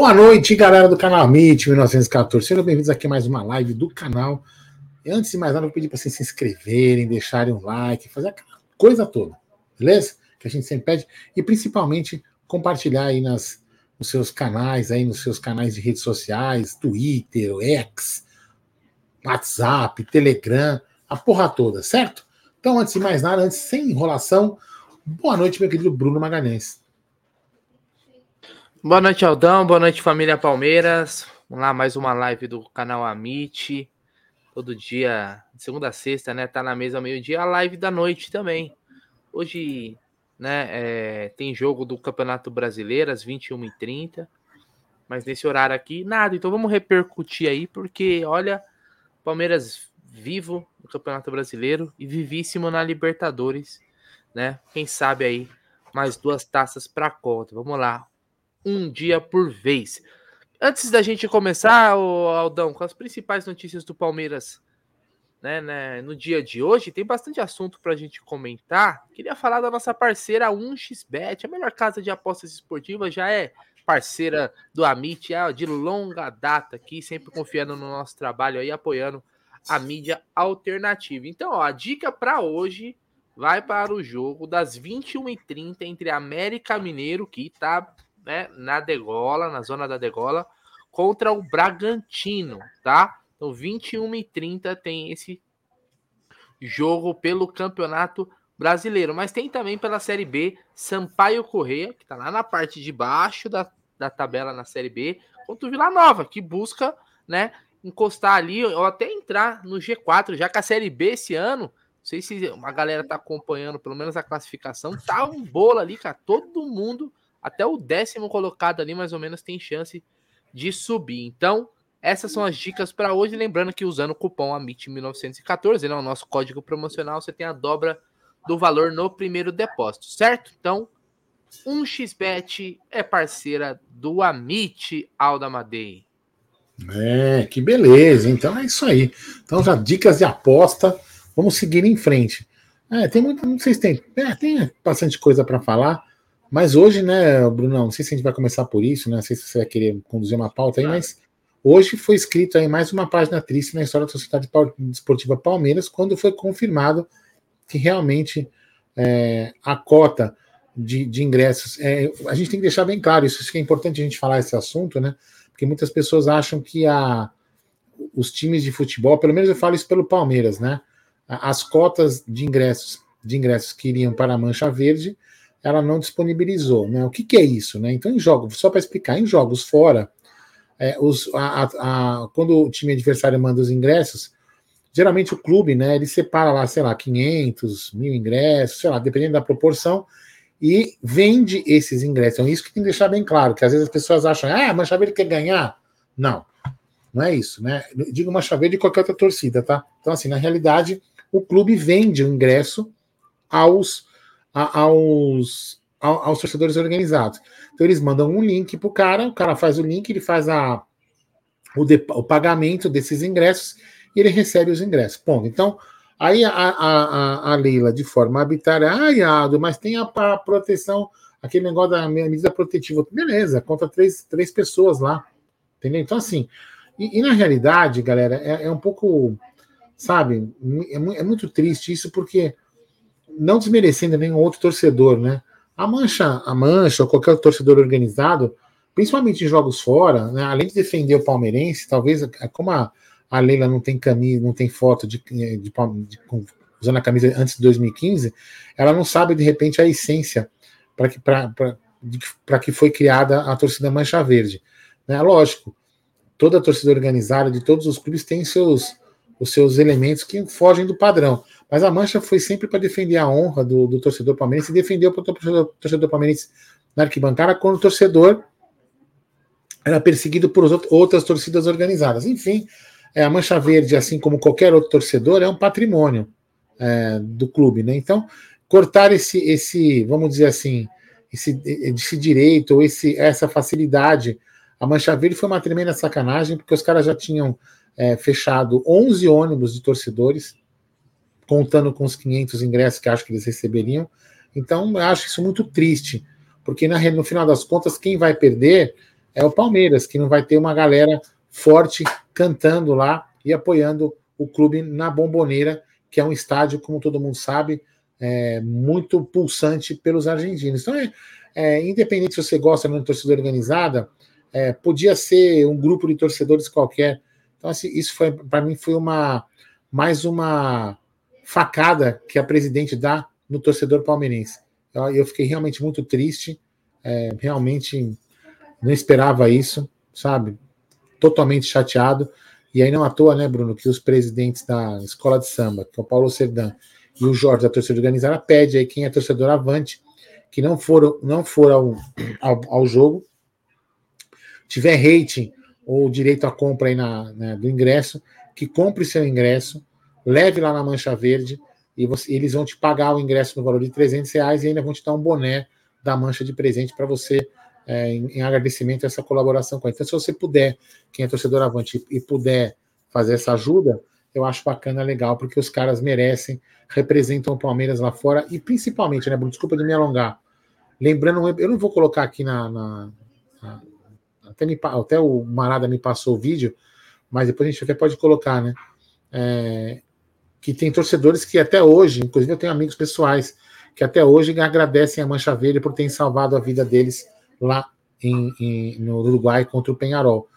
Boa noite, galera do canal Amit 1914. Sejam bem-vindos aqui a mais uma live do canal. Antes de mais nada, eu vou pedir para vocês se inscreverem, deixarem um like, fazer aquela coisa toda, beleza? Que a gente sempre pede. E principalmente compartilhar aí nas, nos seus canais, aí nos seus canais de redes sociais, Twitter, X, WhatsApp, Telegram, a porra toda, certo? Então, antes de mais nada, antes sem enrolação, boa noite, meu querido Bruno Magalhães. Boa noite, Aldão. Boa noite, família Palmeiras. Vamos lá, mais uma live do canal Amit. Todo dia, segunda a sexta, né? Tá na mesa meio-dia, a live da noite também. Hoje, né, é, tem jogo do Campeonato Brasileiro às 21h30. Mas nesse horário aqui, nada. Então vamos repercutir aí, porque olha, Palmeiras vivo no Campeonato Brasileiro e vivíssimo na Libertadores, né? Quem sabe aí mais duas taças para conta. Vamos lá um dia por vez. Antes da gente começar, Aldão, com as principais notícias do Palmeiras né, né, no dia de hoje, tem bastante assunto para a gente comentar. Queria falar da nossa parceira 1xBet, a melhor casa de apostas esportivas, já é parceira do Amit, é de longa data aqui, sempre confiando no nosso trabalho aí, apoiando a mídia alternativa. Então, ó, a dica para hoje vai para o jogo das 21h30 entre América Mineiro, que tá né, na degola, na zona da degola, contra o Bragantino, tá? Então, 21 e 30 tem esse jogo pelo Campeonato Brasileiro, mas tem também pela Série B Sampaio Correia, que tá lá na parte de baixo da, da tabela na Série B, contra o Vila Nova, que busca, né, encostar ali ou até entrar no G4, já que a Série B esse ano, não sei se a galera tá acompanhando pelo menos a classificação, tá um bolo ali, cara, todo mundo até o décimo colocado ali, mais ou menos, tem chance de subir. Então, essas são as dicas para hoje. Lembrando que usando o cupom AMIT1914, né, o nosso código promocional, você tem a dobra do valor no primeiro depósito, certo? Então, 1xBet é parceira do Amit Aldamadei. É, que beleza. Então é isso aí. Então já dicas de aposta. Vamos seguir em frente. É, tem muito, não sei se tem, é, tem bastante coisa para falar. Mas hoje, né, Bruno, não sei se a gente vai começar por isso, né? Não sei se você vai querer conduzir uma pauta aí, ah. mas hoje foi escrito aí mais uma página triste na história da Sociedade Esportiva Palmeiras, quando foi confirmado que realmente é, a cota de, de ingressos. É, a gente tem que deixar bem claro, isso, isso que é importante a gente falar esse assunto, né? Porque muitas pessoas acham que a, os times de futebol, pelo menos eu falo isso pelo Palmeiras, né? As cotas de ingressos, de ingressos que iriam para a Mancha Verde ela não disponibilizou. Né? O que, que é isso? Né? Então, em jogos, só para explicar, em jogos fora, é, os, a, a, quando o time adversário manda os ingressos, geralmente o clube, né, ele separa lá, sei lá, 500, mil ingressos, sei lá, dependendo da proporção, e vende esses ingressos. Então, isso que tem que deixar bem claro, que às vezes as pessoas acham, ah, Mancha Verde quer ganhar. Não, não é isso, né? Digo Mancha Verde de qualquer outra torcida, tá? Então, assim, na realidade, o clube vende o ingresso aos aos, aos torcedores organizados. Então eles mandam um link para o cara, o cara faz o link, ele faz a, o, de, o pagamento desses ingressos e ele recebe os ingressos. Ponto. Então, aí a, a, a, Leila, de forma arbitrária, ah, mas tem a, a, proteção, aquele negócio da medida protetiva. Beleza, contra três, três pessoas lá. Entendeu? Então, assim, e, e na realidade, galera, é, é um pouco, sabe, é, é muito triste isso, porque não desmerecendo nenhum outro torcedor, né? A Mancha, a Mancha ou qualquer torcedor organizado, principalmente em jogos fora, né, além de defender o palmeirense, talvez como a, a Leila não tem camisa, não tem foto de, de, de, de usando a camisa antes de 2015, ela não sabe de repente a essência para que para que foi criada a torcida Mancha Verde. Né? Lógico, toda a torcida organizada de todos os clubes tem seus os seus elementos que fogem do padrão. Mas a mancha foi sempre para defender a honra do, do torcedor palmeirense e defendeu o torcedor, torcedor palmeirense na arquibancada quando o torcedor era perseguido por outras torcidas organizadas. Enfim, é, a Mancha Verde, assim como qualquer outro torcedor, é um patrimônio é, do clube. Né? Então, cortar esse, esse, vamos dizer assim, esse, esse direito ou esse, essa facilidade. A Mancha Verde foi uma tremenda sacanagem, porque os caras já tinham é, fechado 11 ônibus de torcedores, contando com os 500 ingressos que acho que eles receberiam. Então, eu acho isso muito triste, porque na, no final das contas, quem vai perder é o Palmeiras, que não vai ter uma galera forte cantando lá e apoiando o clube na Bomboneira, que é um estádio, como todo mundo sabe, é, muito pulsante pelos argentinos. Então, é, é, independente se você gosta de uma torcida organizada, é, podia ser um grupo de torcedores qualquer. Então, assim, isso foi para mim foi uma mais uma facada que a presidente dá no torcedor palmeirense. Eu, fiquei realmente muito triste, é, realmente não esperava isso, sabe? Totalmente chateado. E aí não à toa, né, Bruno, que os presidentes da escola de samba, que é o Paulo Serdan e o Jorge da torcida organizada, pede aí quem é torcedor avante, que não for, não for ao, ao, ao jogo, tiver rating ou direito à compra aí na, né, do ingresso, que compre seu ingresso, leve lá na Mancha Verde e você, eles vão te pagar o ingresso no valor de 300 reais e ainda vão te dar um boné da Mancha de presente para você é, em, em, agradecimento a essa colaboração com ele. Então, se você puder, quem é torcedor avante e, e puder fazer essa ajuda, eu acho bacana, legal, porque os caras merecem, representam o Palmeiras lá fora e principalmente, né, Bruno? Desculpa de me alongar. Lembrando, eu não vou colocar aqui na. na, na até, me, até o Marada me passou o vídeo, mas depois a gente até pode colocar, né? É, que tem torcedores que até hoje, inclusive eu tenho amigos pessoais, que até hoje agradecem a Mancha Verde por terem salvado a vida deles lá em, em, no Uruguai contra o Penharol.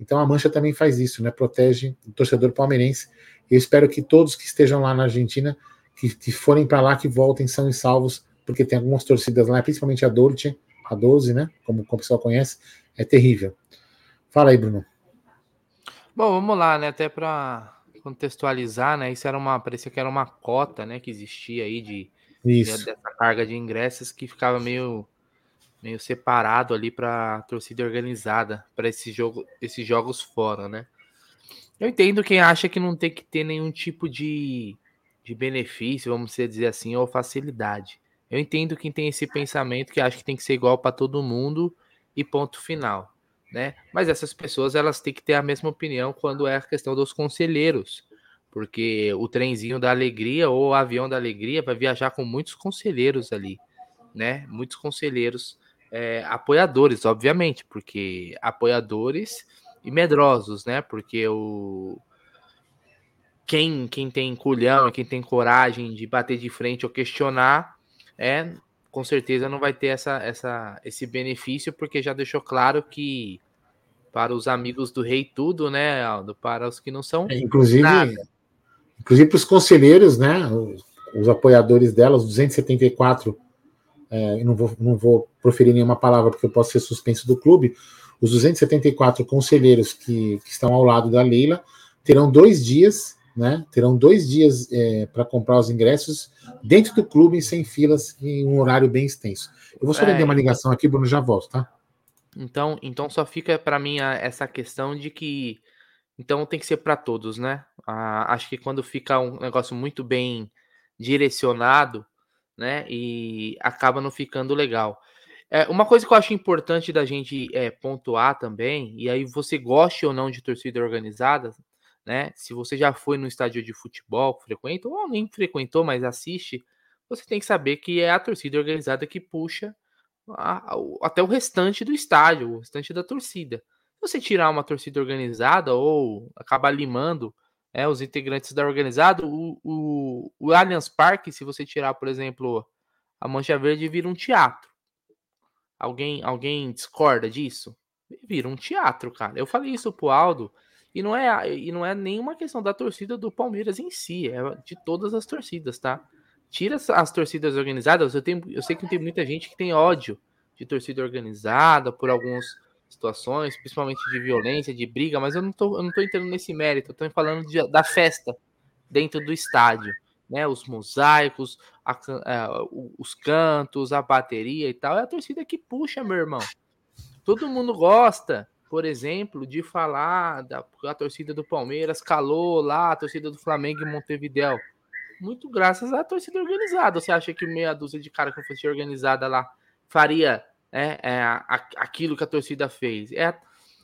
Então a Mancha também faz isso, né? Protege o torcedor palmeirense. Eu espero que todos que estejam lá na Argentina, que, que forem para lá, que voltem são e salvos, porque tem algumas torcidas lá, principalmente a Dolce, a 12, né? Como, como o pessoal conhece, é terrível. Fala aí, Bruno. Bom, vamos lá, né? Até para contextualizar, né? Isso era uma, parecia que era uma cota, né? Que existia aí de, de dessa carga de ingressos que ficava meio meio separado ali para torcida organizada para esse jogo, esses jogos fora, né? Eu entendo quem acha que não tem que ter nenhum tipo de, de benefício, vamos dizer assim, ou facilidade. Eu entendo quem tem esse pensamento que acha que tem que ser igual para todo mundo e ponto final, né? Mas essas pessoas elas têm que ter a mesma opinião quando é a questão dos conselheiros, porque o trenzinho da alegria ou o avião da alegria vai viajar com muitos conselheiros ali, né? Muitos conselheiros é, apoiadores, obviamente, porque apoiadores e medrosos, né? Porque o quem, quem tem culhão, quem tem coragem de bater de frente ou questionar, é com certeza não vai ter essa, essa, esse benefício, porque já deixou claro que para os amigos do rei tudo, né, Aldo? Para os que não são. É, inclusive, nada. inclusive para os conselheiros, né? Os, os apoiadores dela, os 274 é, não, vou, não vou proferir nenhuma palavra porque eu posso ser suspenso do clube, os 274 conselheiros que, que estão ao lado da Leila terão dois dias, né? Terão dois dias é, para comprar os ingressos dentro do clube, sem filas, em um horário bem extenso. Eu vou só é, uma ligação aqui, Bruno, já volto, tá? Então, então só fica para mim a, essa questão de que então tem que ser para todos, né? Ah, acho que quando fica um negócio muito bem direcionado, né? E acaba não ficando legal. É, uma coisa que eu acho importante da gente é, pontuar também, e aí você goste ou não de torcida organizada, né? Se você já foi no estádio de futebol, frequenta, ou nem frequentou, mas assiste, você tem que saber que é a torcida organizada que puxa a, a, até o restante do estádio, o restante da torcida. Se você tirar uma torcida organizada ou acabar limando é, os integrantes da organizada, o, o, o Allianz Parque, se você tirar, por exemplo, a Mancha Verde, vira um teatro. Alguém, alguém discorda disso? Vira um teatro, cara. Eu falei isso pro Aldo, e não é, e não é nenhuma questão da torcida do Palmeiras em si, é de todas as torcidas, tá? Tira as torcidas organizadas, eu, tenho, eu sei que tem muita gente que tem ódio de torcida organizada por alguns situações, principalmente de violência, de briga, mas eu não tô, eu não tô entrando nesse mérito, eu tô falando de, da festa dentro do estádio, né? Os mosaicos, a, a, os cantos, a bateria e tal, é a torcida que puxa, meu irmão. Todo mundo gosta, por exemplo, de falar da a torcida do Palmeiras calou lá, a torcida do Flamengo em Montevidéu. Muito graças à torcida organizada. Você acha que meia dúzia de cara que fosse organizada lá faria é, é aquilo que a torcida fez. É,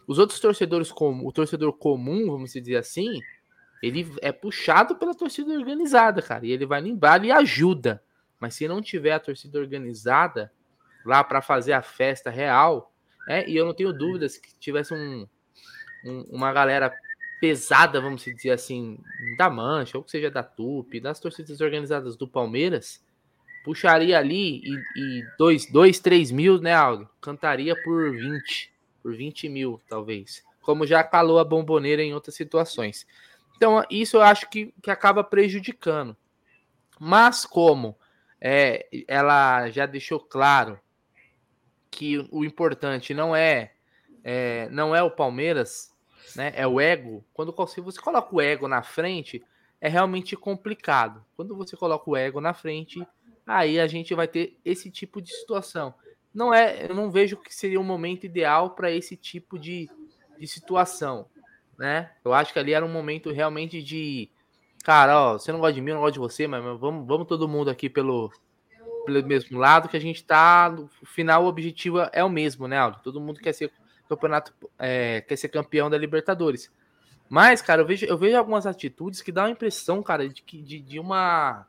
os outros torcedores, como o torcedor comum, vamos dizer assim, ele é puxado pela torcida organizada, cara, e ele vai lembrar e ajuda. Mas se não tiver a torcida organizada lá para fazer a festa real, É, e eu não tenho dúvidas que tivesse um, um, uma galera pesada, vamos dizer assim, da Mancha, ou que seja da Tupi, das torcidas organizadas do Palmeiras, puxaria ali e, e dois, dois, três mil, né, Aldo? Cantaria por 20, por 20 mil, talvez. Como já calou a bomboneira em outras situações. Então, isso eu acho que, que acaba prejudicando. Mas como é, ela já deixou claro que o importante não é, é não é o Palmeiras, né? É o ego. Quando você coloca o ego na frente, é realmente complicado. Quando você coloca o ego na frente, aí a gente vai ter esse tipo de situação. Não é, eu não vejo que seria um momento ideal para esse tipo de, de situação, né? Eu acho que ali era um momento realmente de, cara, ó, você não gosta de mim, eu não gosto de você, mas vamos, vamos todo mundo aqui pelo, pelo mesmo lado, que a gente tá, no final o objetivo é o mesmo, né, Aldo? Todo mundo quer ser campeonato, é, quer ser campeão da Libertadores. Mas, cara, eu vejo, eu vejo algumas atitudes que dão a impressão, cara, de, de, de uma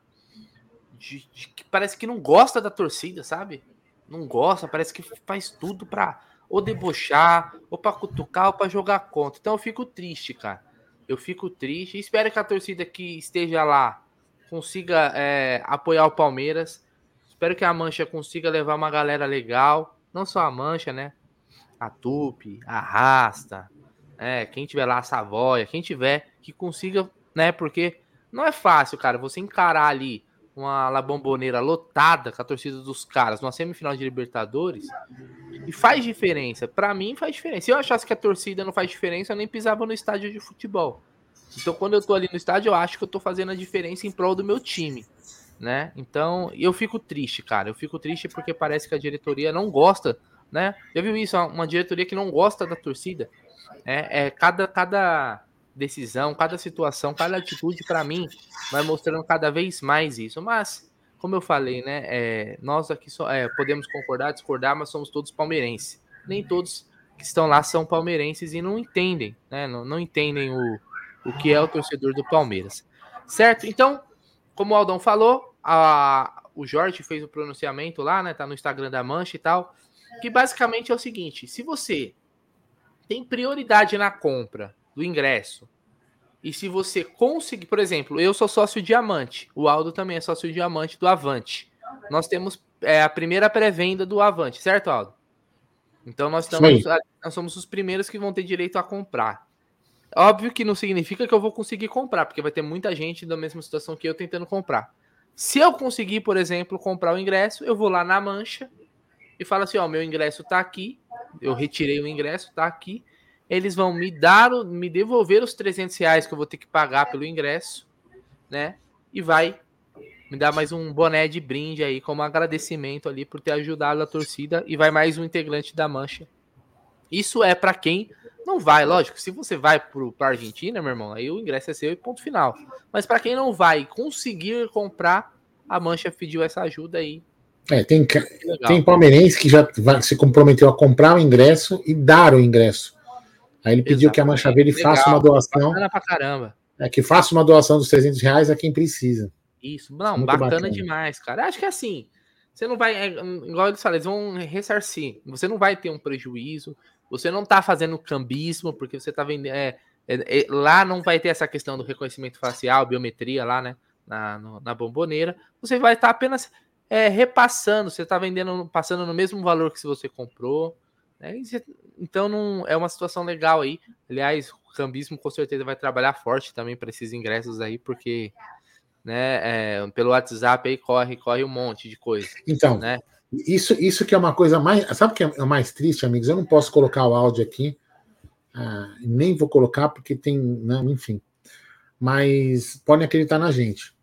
de, de, que parece que não gosta da torcida, sabe? Não gosta, parece que faz tudo pra ou debochar, ou pra cutucar, ou pra jogar contra. Então eu fico triste, cara. Eu fico triste. Espero que a torcida que esteja lá consiga é, apoiar o Palmeiras. Espero que a Mancha consiga levar uma galera legal. Não só a Mancha, né? A Tupi, a Rasta, é, quem tiver lá, a Savoia, quem tiver, que consiga, né? Porque não é fácil, cara, você encarar ali uma La Bomboneira lotada com a torcida dos caras numa semifinal de Libertadores e faz diferença. Para mim faz diferença. Se eu achasse que a torcida não faz diferença, eu nem pisava no estádio de futebol. Então quando eu tô ali no estádio, eu acho que eu tô fazendo a diferença em prol do meu time, né? Então, eu fico triste, cara. Eu fico triste porque parece que a diretoria não gosta, né? Já viu isso? Uma diretoria que não gosta da torcida. É, é cada cada decisão, cada situação, cada atitude, para mim, vai mostrando cada vez mais isso. Mas, como eu falei, né, é, nós aqui só, é, podemos concordar, discordar, mas somos todos palmeirenses. Nem todos que estão lá são palmeirenses e não entendem, né, não, não entendem o, o que é o torcedor do Palmeiras. Certo? Então, como o Aldão falou, a, o Jorge fez o pronunciamento lá, né, tá no Instagram da Mancha e tal, que basicamente é o seguinte, se você tem prioridade na compra do ingresso. E se você conseguir, por exemplo, eu sou sócio diamante, o Aldo também é sócio diamante do Avante. Nós temos é, a primeira pré-venda do Avante, certo, Aldo? Então nós, estamos, nós somos os primeiros que vão ter direito a comprar. Óbvio que não significa que eu vou conseguir comprar, porque vai ter muita gente da mesma situação que eu tentando comprar. Se eu conseguir, por exemplo, comprar o ingresso, eu vou lá na mancha e falo assim: ó, meu ingresso tá aqui, eu retirei o ingresso, tá aqui eles vão me dar, me devolver os 300 reais que eu vou ter que pagar pelo ingresso, né? E vai me dar mais um boné de brinde aí como agradecimento ali por ter ajudado a torcida e vai mais um integrante da mancha. Isso é para quem não vai, lógico. Se você vai para Argentina, meu irmão, aí o ingresso é seu e ponto final. Mas para quem não vai conseguir comprar, a mancha pediu essa ajuda aí. É, tem, tem palmeirense que já se comprometeu a comprar o ingresso e dar o ingresso. Aí ele pediu Exatamente. que a Mancha Verde Legal, faça uma doação. Bacana pra caramba. É, que faça uma doação dos 300 reais a quem precisa. Isso, não, bacana, bacana, demais, cara. Acho que é assim, você não vai, é, igual eles falam, eles vão ressarcir. Você não vai ter um prejuízo, você não tá fazendo cambismo, porque você tá vendendo. É, é, é, lá não vai ter essa questão do reconhecimento facial, biometria lá, né? Na, no, na bomboneira. Você vai estar tá apenas é, repassando, você está vendendo, passando no mesmo valor que se você comprou. Né? Então não é uma situação legal aí. Aliás, o cambismo com certeza vai trabalhar forte também para esses ingressos aí, porque né, é, pelo WhatsApp aí corre, corre um monte de coisa. Então, né? Isso, isso que é uma coisa mais. Sabe o que é mais triste, amigos? Eu não posso colocar o áudio aqui, ah, nem vou colocar porque tem. Né, enfim. Mas podem acreditar na gente.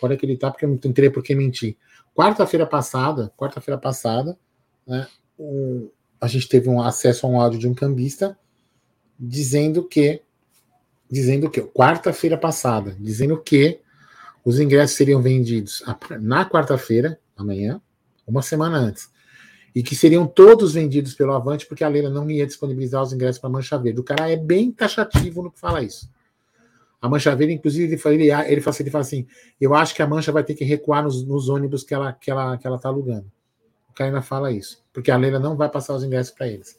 Pode acreditar porque eu não teria por que mentir. Quarta-feira passada, quarta-feira passada, né, o, a gente teve um acesso a um áudio de um cambista dizendo que dizendo que quarta-feira passada, dizendo que os ingressos seriam vendidos na quarta-feira, amanhã, uma semana antes, e que seriam todos vendidos pelo Avante porque a Leila não ia disponibilizar os ingressos para Mancha Verde. O cara é bem taxativo no que fala isso. A Mancha Verde, inclusive, ele fala, ele, ele, fala, ele fala assim: eu acho que a Mancha vai ter que recuar nos, nos ônibus que ela, que ela, que ela tá alugando. o cara ainda fala isso, porque a Leila não vai passar os ingressos para eles.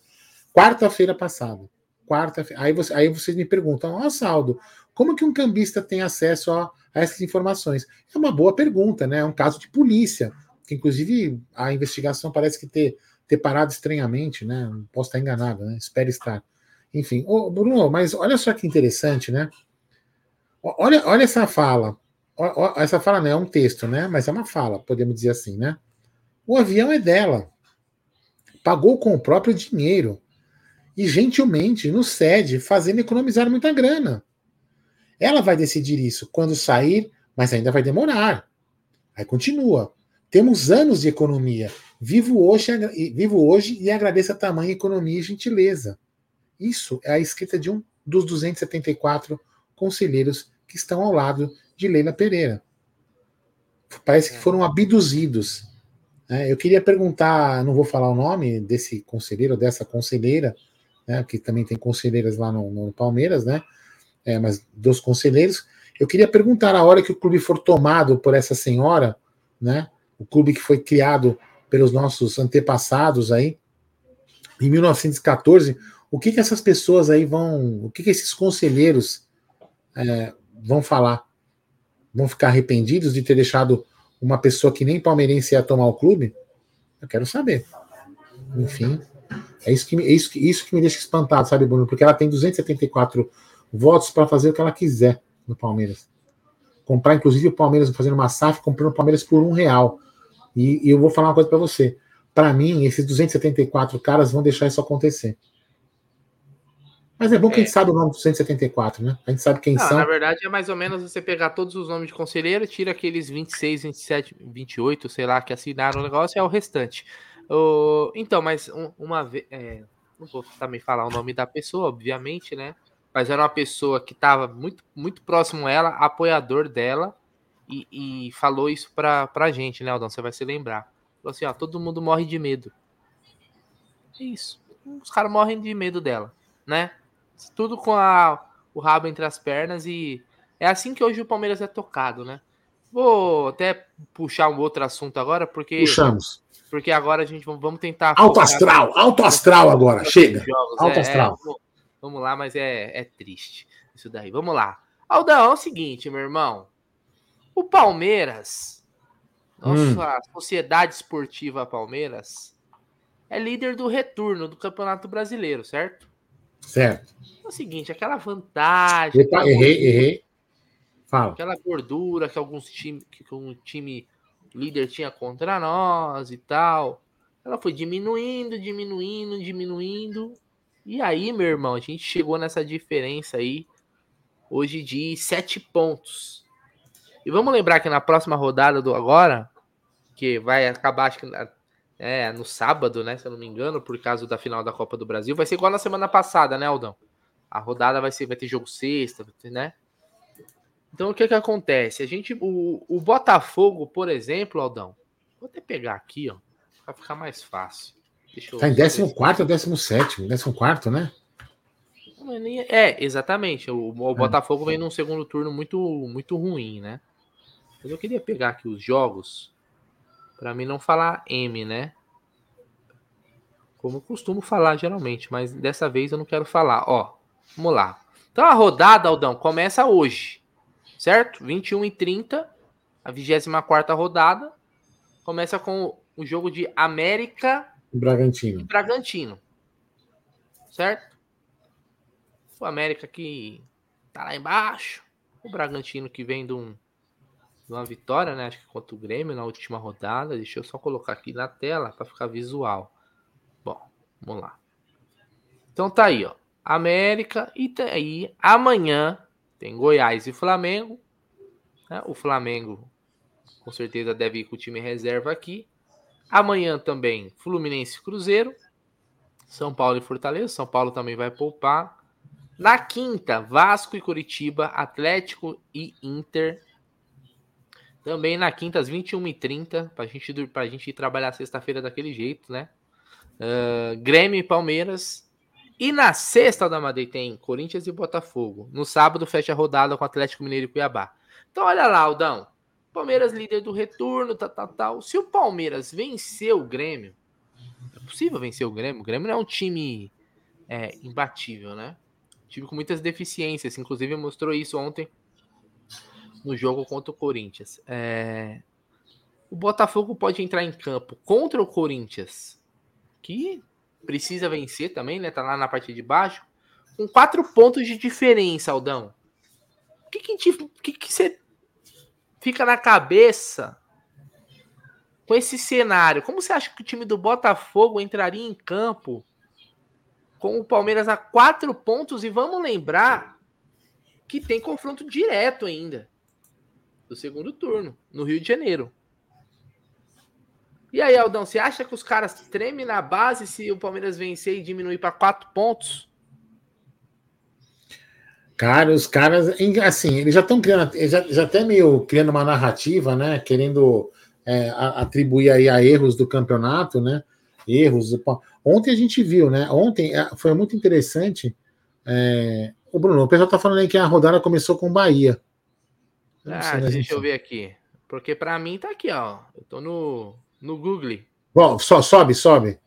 Quarta-feira passada. Quarta aí, você, aí vocês me perguntam, ó, Saldo, como que um cambista tem acesso a, a essas informações? É uma boa pergunta, né? É um caso de polícia, que inclusive a investigação parece que ter, ter parado estranhamente, né? Posso estar enganado, né? Espero estar. Enfim, ô, Bruno, mas olha só que interessante, né? Olha, olha essa fala. Essa fala não é um texto, né? Mas é uma fala, podemos dizer assim, né? O avião é dela. Pagou com o próprio dinheiro. E gentilmente nos cede, fazendo economizar muita grana. Ela vai decidir isso quando sair, mas ainda vai demorar. Aí continua. Temos anos de economia. Vivo hoje, vivo hoje e agradeço a tamanha economia e gentileza. Isso é a escrita de um dos 274 conselheiros que estão ao lado de Leila Pereira. Parece que foram abduzidos. É, eu queria perguntar, não vou falar o nome desse conselheiro, dessa conselheira, né, que também tem conselheiras lá no, no Palmeiras, né? É, mas dos conselheiros. Eu queria perguntar, a hora que o clube for tomado por essa senhora, né? O clube que foi criado pelos nossos antepassados aí, em 1914, o que, que essas pessoas aí vão, o que, que esses conselheiros é, vão falar? Vão ficar arrependidos de ter deixado uma pessoa que nem palmeirense ia tomar o clube? Eu quero saber. Enfim, é isso que, é isso, isso que me deixa espantado, sabe, Bruno? Porque ela tem 274 votos para fazer o que ela quiser no Palmeiras. Comprar, inclusive, o Palmeiras fazendo uma SAF, comprando o Palmeiras por um real. E, e eu vou falar uma coisa para você. Para mim, esses 274 caras vão deixar isso acontecer. Mas é bom que é. a gente sabe o nome dos 274, né? A gente sabe quem Não, são. Na verdade, é mais ou menos você pegar todos os nomes de conselheiro, tira aqueles 26, 27, 28, sei lá, que assinaram o negócio, é o restante. Então, mas um, uma vez. É, não vou também falar o nome da pessoa, obviamente, né? Mas era uma pessoa que estava muito, muito próximo a ela, apoiador dela, e, e, falou isso pra, pra gente, né, Aldão? Você vai se lembrar. Falou assim: ó, todo mundo morre de medo. É isso. Os caras morrem de medo dela, né? Tudo com a, o rabo entre as pernas e. É assim que hoje o Palmeiras é tocado, né? Vou até puxar um outro assunto agora, porque. Puxamos porque agora a gente vamos tentar. Alto astral, alto astral agora, chega. Alto é, astral. É, vamos lá, mas é, é triste isso daí. Vamos lá. Aldão, é o seguinte, meu irmão. O Palmeiras, nossa hum. Sociedade Esportiva Palmeiras, é líder do retorno do Campeonato Brasileiro, certo? Certo. É o seguinte, aquela vantagem. Epa, errei, errei. Fala. Aquela gordura que alguns times, que um time líder tinha contra nós e tal. Ela foi diminuindo, diminuindo, diminuindo. E aí, meu irmão, a gente chegou nessa diferença aí hoje de sete pontos. E vamos lembrar que na próxima rodada do agora, que vai acabar acho que é, no sábado, né, se eu não me engano, por causa da final da Copa do Brasil, vai ser igual na semana passada, né, Aldão? A rodada vai ser vai ter jogo sexta, né? Então o que que acontece? A gente, o, o Botafogo, por exemplo, Aldão, vou até pegar aqui, ó, para ficar mais fácil. Deixa tá em 14 ou 17, 14, né? É, exatamente. O, o é. Botafogo vem num segundo turno muito, muito ruim, né? Mas eu queria pegar aqui os jogos para mim não falar M, né? Como eu costumo falar geralmente, mas dessa vez eu não quero falar. Ó, vamos lá. Então a rodada, Aldão, começa hoje certo? 21 e 30, a 24 rodada. Começa com o jogo de América Bragantino. e Bragantino. Certo? O América que tá lá embaixo. O Bragantino que vem de, um, uma vitória, né? Acho que contra o Grêmio na última rodada. Deixa eu só colocar aqui na tela para ficar visual. Bom, vamos lá. Então tá aí, ó. América e tá aí amanhã tem Goiás e Flamengo. Né? O Flamengo com certeza deve ir com o time reserva aqui. Amanhã também Fluminense e Cruzeiro. São Paulo e Fortaleza. São Paulo também vai poupar. Na quinta, Vasco e Curitiba, Atlético e Inter. Também na quinta, às 21h30, para gente, a gente ir trabalhar sexta-feira daquele jeito, né? Uh, Grêmio e Palmeiras, e na sexta, da Madeira tem Corinthians e Botafogo. No sábado, fecha a rodada com Atlético Mineiro e Cuiabá. Então, olha lá, Aldão. Palmeiras líder do retorno, tal, tal, tal. Se o Palmeiras vencer o Grêmio, é possível vencer o Grêmio. O Grêmio não é um time é, imbatível, né? time com muitas deficiências. Inclusive mostrou isso ontem no jogo contra o Corinthians. É... O Botafogo pode entrar em campo contra o Corinthians, que precisa vencer também, né? Tá lá na parte de baixo, com quatro pontos de diferença, Aldão. O que que, te... que, que você fica na cabeça com esse cenário? Como você acha que o time do Botafogo entraria em campo com o Palmeiras a quatro pontos? E vamos lembrar que tem confronto direto ainda do segundo turno, no Rio de Janeiro. E aí, Aldão, você acha que os caras tremem na base se o Palmeiras vencer e diminuir para quatro pontos? Cara, os caras, assim, eles já estão criando, já, já até meio criando uma narrativa, né? Querendo é, atribuir aí a erros do campeonato, né? Erros. Ontem a gente viu, né? Ontem é, foi muito interessante. É, o Bruno, o pessoal tá falando aí que a rodada começou com o Bahia. Ah, deixa eu ver aqui. Porque para mim tá aqui, ó. Eu tô no, no Google. Bom, só, sobe, sobe.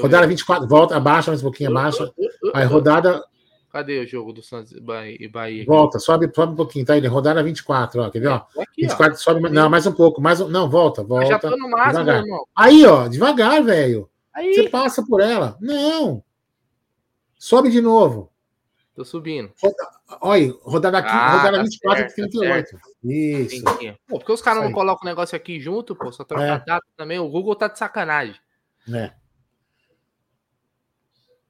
Rodada ver. 24, volta, abaixa mais um pouquinho, abaixa. Uh, uh, uh, Aí rodada. Cadê o jogo do Santos e Bahia? Volta, sobe, sobe um pouquinho, tá aí. Rodada 24, ó. Quer ver, ó? É, aqui, 24, ó. sobe. Não, mais um pouco. Mais um, não, volta, volta. Eu já tô no máximo, devagar. irmão. Aí, ó, devagar, velho. Você passa por ela. Não. Sobe de novo. Tô subindo. olha, rodada, aqui, ah, rodada tá 24 certo, 38. Tá Isso. Pô, porque os caras não colocam o negócio aqui junto, pô, só trocar é. data também. O Google tá de sacanagem. É.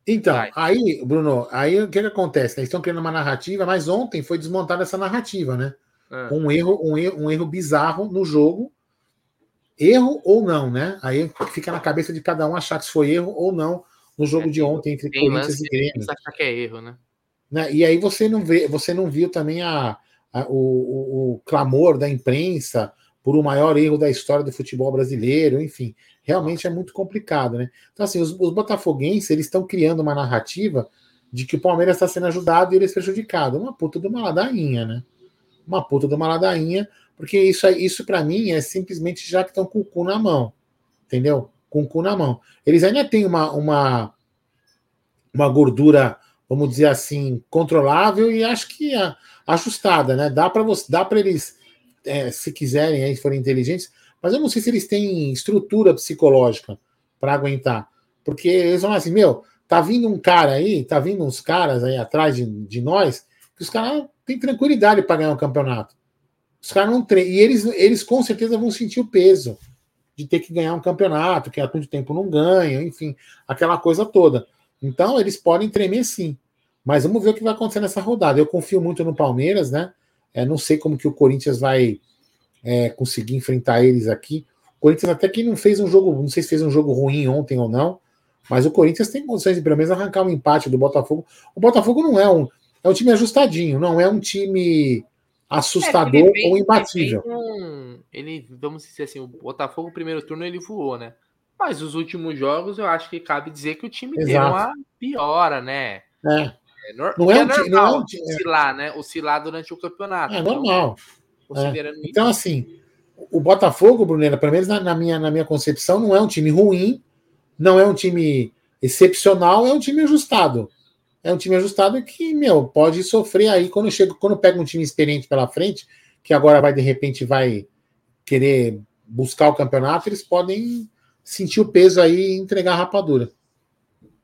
Então, Vai. aí, Bruno, aí o que, que acontece? Eles estão criando uma narrativa, mas ontem foi desmontada essa narrativa, né? Ah. Um, erro, um, erro, um erro bizarro no jogo. Erro ou não, né? Aí fica na cabeça de cada um achar que foi erro ou não no jogo é, de ontem entre Corinthians e Grêmio. achar que é erro, né? Né? E aí você não vê, você não viu também a, a o, o, o, clamor da imprensa por o maior erro da história do futebol brasileiro, enfim, realmente é muito complicado, né? Então, assim, os, os botafoguenses eles estão criando uma narrativa de que o Palmeiras está sendo ajudado e eles prejudicado. Uma puta de uma ladainha, né? Uma puta de uma ladainha, porque isso, isso para mim é simplesmente já que estão com o cu na mão, entendeu? Com o cu na mão. Eles ainda têm uma, uma, uma gordura vamos dizer assim, controlável e acho que a, ajustada, né? Dá para você, dá para eles, é, se quiserem, aí forem inteligentes, mas eu não sei se eles têm estrutura psicológica para aguentar, porque eles vão assim, meu, tá vindo um cara aí, tá vindo uns caras aí atrás de, de nós, que os caras têm tranquilidade para ganhar o um campeonato. Os caras não tre... e eles, eles com certeza vão sentir o peso de ter que ganhar um campeonato, que há muito tempo não ganham, enfim, aquela coisa toda. Então, eles podem tremer sim. Mas vamos ver o que vai acontecer nessa rodada. Eu confio muito no Palmeiras, né? É, não sei como que o Corinthians vai é, conseguir enfrentar eles aqui. O Corinthians até que não fez um jogo, não sei se fez um jogo ruim ontem ou não, mas o Corinthians tem condições de pelo menos arrancar um empate do Botafogo. O Botafogo não é um, é um time ajustadinho, não é um time assustador é, ou imbatível. Ele, um, ele, vamos dizer assim, o Botafogo primeiro turno ele voou, né? Mas os últimos jogos eu acho que cabe dizer que o time Exato. deu uma piora, né? É. É, nor não, é, é normal não é um, oscilar, né? Oscilar durante o campeonato. É então, normal. É. Então, assim, o Botafogo, Brunera, pelo menos na, na, minha, na minha concepção, não é um time ruim, não é um time excepcional, é um time ajustado. É um time ajustado que, meu, pode sofrer aí quando chega, quando pega um time experiente pela frente, que agora vai, de repente, vai querer buscar o campeonato, eles podem sentir o peso aí e entregar a rapadura.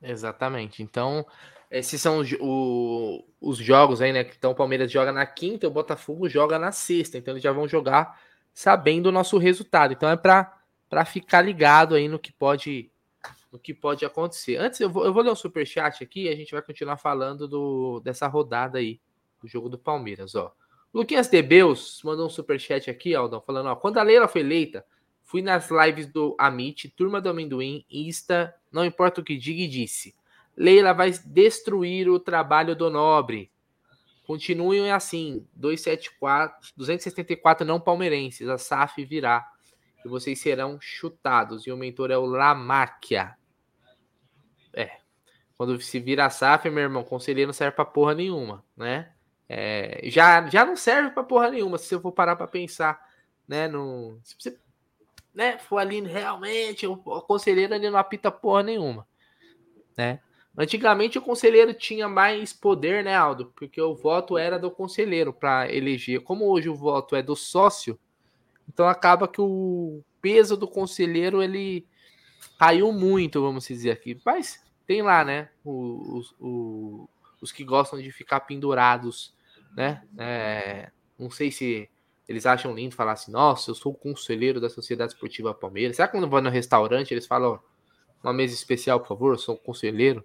Exatamente. Então, esses são o, os jogos aí, né? Então o Palmeiras joga na quinta e o Botafogo joga na sexta. Então eles já vão jogar sabendo o nosso resultado. Então é para ficar ligado aí no que pode no que pode acontecer. Antes eu vou, eu vou ler um super chat aqui e a gente vai continuar falando do, dessa rodada aí do jogo do Palmeiras, ó. Luquinhas Debeus mandou um super chat aqui, Aldão, falando, ó, quando a Leila foi eleita, fui nas lives do Amit, Turma do Amendoim, Insta, não importa o que diga e disse. Leila vai destruir o trabalho do nobre. Continuem assim. 274, 274 não palmeirenses. A SAF virá. E vocês serão chutados. E o mentor é o Lamáquia. É. Quando se vira a SAF, meu irmão, conselheiro não serve pra porra nenhuma, né? É, já, já não serve pra porra nenhuma, se eu for parar pra pensar né? No, se você né, for ali realmente, o, o conselheiro ali não apita porra nenhuma, né? Antigamente o conselheiro tinha mais poder, né, Aldo? Porque o voto era do conselheiro para eleger. Como hoje o voto é do sócio, então acaba que o peso do conselheiro ele caiu muito, vamos dizer aqui. Mas tem lá, né, os, os, os que gostam de ficar pendurados, né? É, não sei se eles acham lindo falar assim, nossa, eu sou o conselheiro da Sociedade Esportiva Palmeiras. Será que quando vão no restaurante eles falam, uma mesa especial, por favor, eu sou o conselheiro?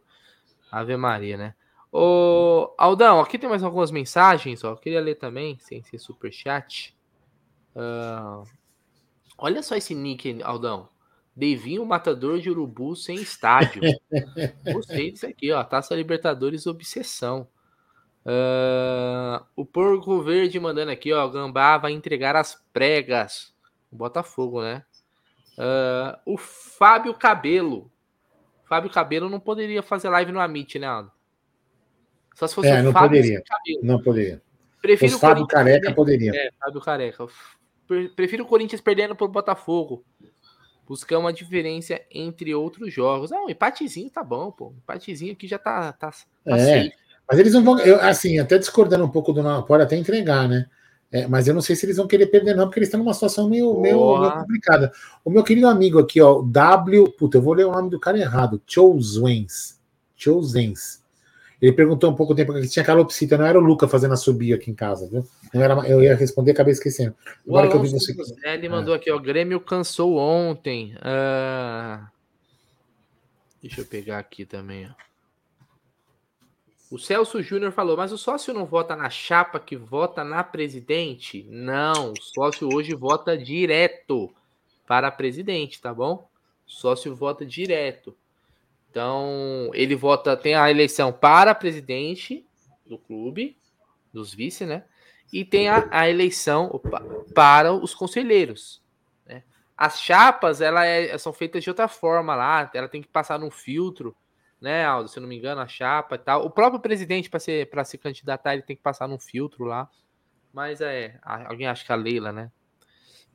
Ave Maria, né? Ô, Aldão, aqui tem mais algumas mensagens, ó. Eu queria ler também, sem ser superchat. Uh, olha só esse nick, Aldão. Devinho Matador de Urubu sem estádio. Gostei disso aqui, ó. Taça Libertadores Obsessão. Uh, o Porco Verde mandando aqui, ó. Gambá vai entregar as pregas. Botafogo, né? Uh, o Fábio Cabelo. Fábio Cabelo não poderia fazer live no Amit, né, Aldo? Só se fosse é, o não Fábio poderia. Não poderia. Prefiro o Fábio Careca poderia. É, Fábio Careca. Prefiro o Corinthians perdendo pro Botafogo. Buscar uma diferença entre outros jogos. Não, empatezinho tá bom, pô. Empatezinho aqui já tá, tá, tá é, Mas eles não vão. Eu, assim, até discordando um pouco do. Pode até entregar, né? É, mas eu não sei se eles vão querer perder, não, porque eles estão numa situação meio, meio, meio, complicada. O meu querido amigo aqui, ó, W. Puta, eu vou ler o nome do cara errado. Chozens. Chozens. Ele perguntou um pouco tempo que tinha calopsita, não era o Luca fazendo a subir aqui em casa, viu? Não era, eu ia responder, acabei esquecendo. Agora que eu vi você. Ele mandou aqui, ó. Grêmio cansou ontem. Uh... Deixa eu pegar aqui também, ó. O Celso Júnior falou, mas o sócio não vota na chapa que vota na presidente? Não, o sócio hoje vota direto para presidente, tá bom? O sócio vota direto. Então, ele vota, tem a eleição para presidente do clube, dos vice, né? E tem a, a eleição opa, para os conselheiros. Né? As chapas, ela é, são feitas de outra forma lá, ela tem que passar num filtro né, Aldo? Se eu não me engano, a chapa e tal. O próprio presidente, para ser para se candidatar, ele tem que passar num filtro lá. Mas é, alguém acha que a Leila, né?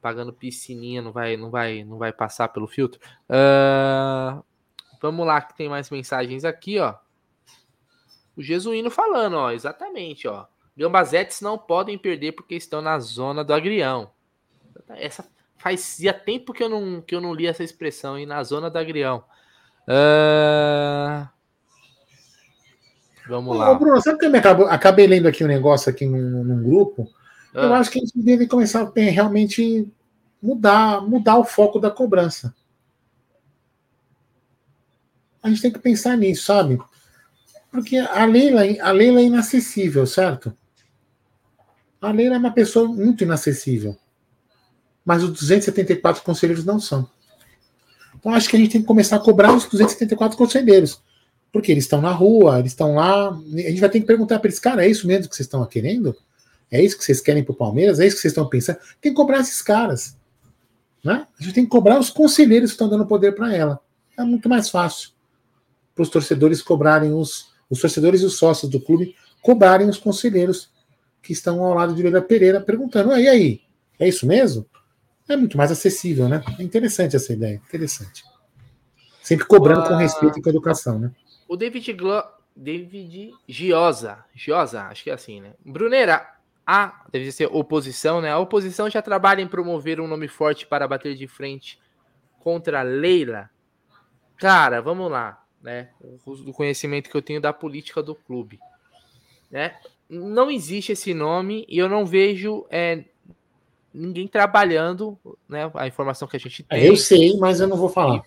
Pagando piscininha não vai, não vai, não vai passar pelo filtro. Uh, vamos lá, que tem mais mensagens aqui, ó. O Jesuíno falando, ó, exatamente, ó. Gambazetes não podem perder porque estão na zona do agrião. Essa fazia tempo que eu não, que eu não li essa expressão aí na zona do agrião. Uh... Vamos lá. Ô, Bruno, sabe que eu me acabo, acabei lendo aqui um negócio aqui num, num grupo? Ah. Eu acho que a gente deve começar a realmente mudar, mudar o foco da cobrança. A gente tem que pensar nisso, sabe? Porque a Leila, a Leila é inacessível, certo? A Leila é uma pessoa muito inacessível. Mas os 274 conselheiros não são. Então acho que a gente tem que começar a cobrar os 274 conselheiros. Porque eles estão na rua, eles estão lá. A gente vai ter que perguntar para eles, cara, é isso mesmo que vocês estão querendo? É isso que vocês querem para o Palmeiras? É isso que vocês estão pensando? Tem que cobrar esses caras. Né? A gente tem que cobrar os conselheiros que estão dando poder para ela. É muito mais fácil para os torcedores cobrarem os, os torcedores e os sócios do clube cobrarem os conselheiros que estão ao lado de Leila Pereira perguntando: e aí? É isso mesmo? É muito mais acessível, né? É interessante essa ideia, interessante. Sempre cobrando com respeito e com educação, né? O David Glo David Giosa, Giosa, acho que é assim, né? Brunera, a deve ser oposição, né? A oposição já trabalha em promover um nome forte para bater de frente contra Leila. Cara, vamos lá, né? Do conhecimento que eu tenho da política do clube, né? Não existe esse nome e eu não vejo é, ninguém trabalhando, né? A informação que a gente tem. Eu sei, mas eu não vou falar.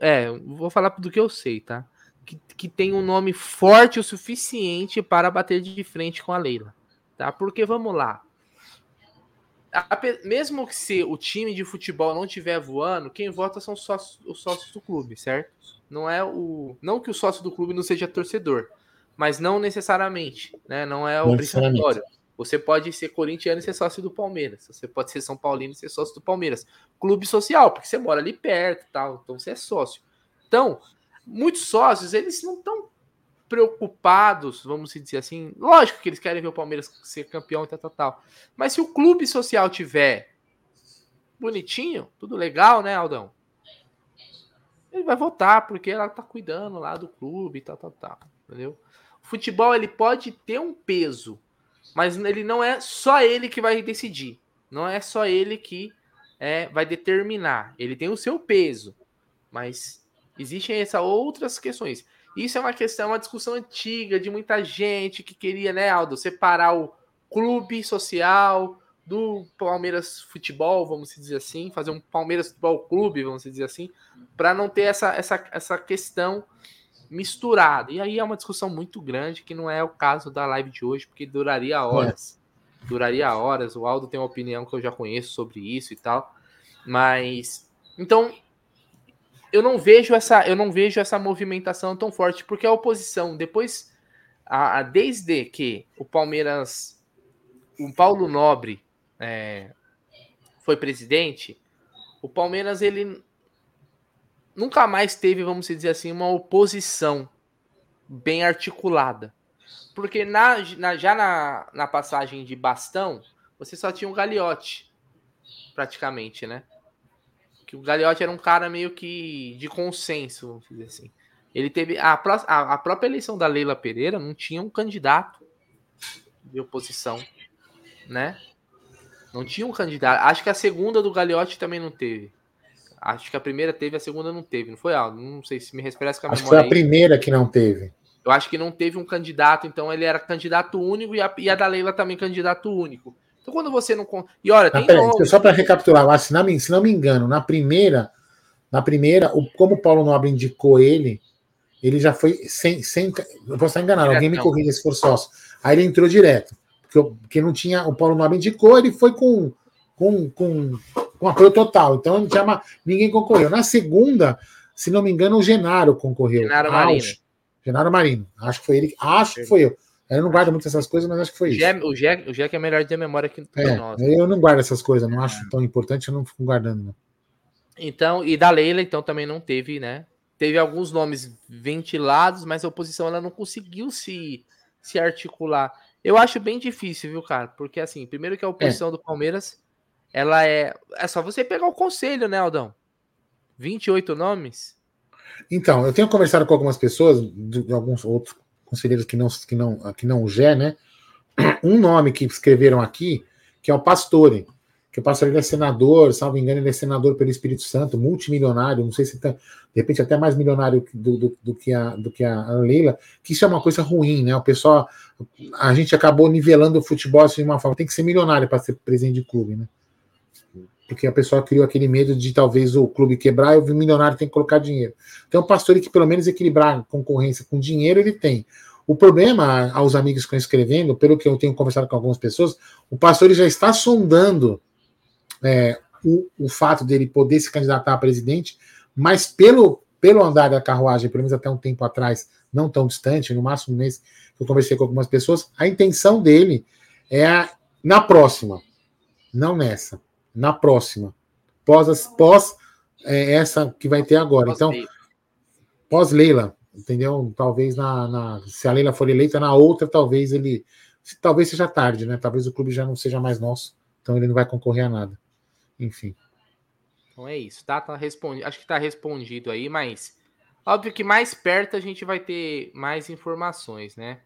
É, vou falar do que eu sei, tá? Que, que tem um nome forte o suficiente para bater de frente com a Leila, tá? Porque vamos lá. A, mesmo que se o time de futebol não estiver voando, quem vota são sócios, os sócios do clube, certo? Não é o, não que o sócio do clube não seja torcedor, mas não necessariamente, né? Não é obrigatório. Você pode ser corintiano e ser sócio do Palmeiras. Você pode ser São Paulino e ser sócio do Palmeiras. Clube social, porque você mora ali perto tal. Então você é sócio. Então, muitos sócios, eles não estão preocupados, vamos dizer assim. Lógico que eles querem ver o Palmeiras ser campeão e tal, tal, tal. Mas se o clube social tiver bonitinho, tudo legal, né, Aldão? Ele vai votar, porque ela tá cuidando lá do clube e tal, tal, tal. Entendeu? O futebol ele pode ter um peso, mas ele não é só ele que vai decidir. Não é só ele que é, vai determinar. Ele tem o seu peso, mas existem essas outras questões. Isso é uma questão, uma discussão antiga de muita gente que queria, né, Aldo, separar o clube social do Palmeiras Futebol, vamos dizer assim, fazer um Palmeiras Futebol Clube, vamos dizer assim, para não ter essa, essa, essa questão misturada. E aí é uma discussão muito grande que não é o caso da live de hoje, porque duraria horas. É. Duraria horas. O Aldo tem uma opinião que eu já conheço sobre isso e tal. Mas então eu não vejo essa eu não vejo essa movimentação tão forte porque a oposição depois a, a desde que o Palmeiras o Paulo Nobre é, foi presidente o Palmeiras ele nunca mais teve vamos dizer assim uma oposição bem articulada porque na, na já na, na passagem de bastão você só tinha um Gagliotti praticamente né que o Gagliotti era um cara meio que de consenso, vamos dizer assim. Ele teve. A, a, a própria eleição da Leila Pereira não tinha um candidato de oposição, né? Não tinha um candidato. Acho que a segunda do Gagliotti também não teve. Acho que a primeira teve, a segunda não teve. Não foi algo? Não sei se me refresca a memória. Acho que foi a primeira que não teve. Eu acho que não teve um candidato, então ele era candidato único e a, e a da Leila também candidato único. Então, quando você não. E olha, tem. Ah, só para recapitular, se não, me, se não me engano, na primeira, na primeira, o, como o Paulo Nobre indicou ele, ele já foi sem. sem eu posso estar enganado, alguém me corrija se for sócio. Aí ele entrou direto. Porque, porque não tinha. O Paulo Nobre indicou, ele foi com, com, com, com apoio total. Então não tinha, ninguém concorreu. Na segunda, se não me engano, o Genaro concorreu. Genaro Marino. Genaro Marino. Acho que foi ele. Acho que foi eu. Eu não guardo muito essas coisas, mas acho que foi isso. O Jack, o Jack é melhor ter memória que é, nós. Eu não guardo essas coisas, não acho tão importante, eu não fico guardando. Não. Então, e da Leila, então, também não teve, né? Teve alguns nomes ventilados, mas a oposição ela não conseguiu se, se articular. Eu acho bem difícil, viu, cara? Porque, assim, primeiro que a oposição é. do Palmeiras, ela é. É só você pegar o conselho, né, Aldão? 28 nomes. Então, eu tenho conversado com algumas pessoas, de, alguns outros conselheiros que não, que não, que não o Gé, né? Um nome que escreveram aqui, que é o Pastore, que o Pastore é senador, salvo engano, ele é senador pelo Espírito Santo, multimilionário, não sei se tá, de repente até mais milionário do, do, do, que, a, do que a Leila, que isso é uma coisa ruim, né? O pessoal, a gente acabou nivelando o futebol assim, de uma forma, tem que ser milionário para ser presidente de clube, né? Porque a pessoa criou aquele medo de talvez o clube quebrar e o milionário tem que colocar dinheiro. Então, o pastor, que pelo menos equilibrar concorrência com dinheiro, ele tem. O problema, aos amigos que estão escrevendo, pelo que eu tenho conversado com algumas pessoas, o pastor já está sondando é, o, o fato dele poder se candidatar a presidente, mas pelo, pelo andar da carruagem, pelo menos até um tempo atrás, não tão distante, no máximo um mês que eu conversei com algumas pessoas, a intenção dele é a, na próxima, não nessa na próxima. Pós, pós é, essa que vai ter agora. Então, pós Leila, entendeu? Talvez na, na, se a Leila for eleita na outra, talvez ele talvez seja tarde, né? Talvez o clube já não seja mais nosso, então ele não vai concorrer a nada. Enfim. Então é isso, tá? tá respondido. Acho que tá respondido aí, mas óbvio que mais perto a gente vai ter mais informações, né?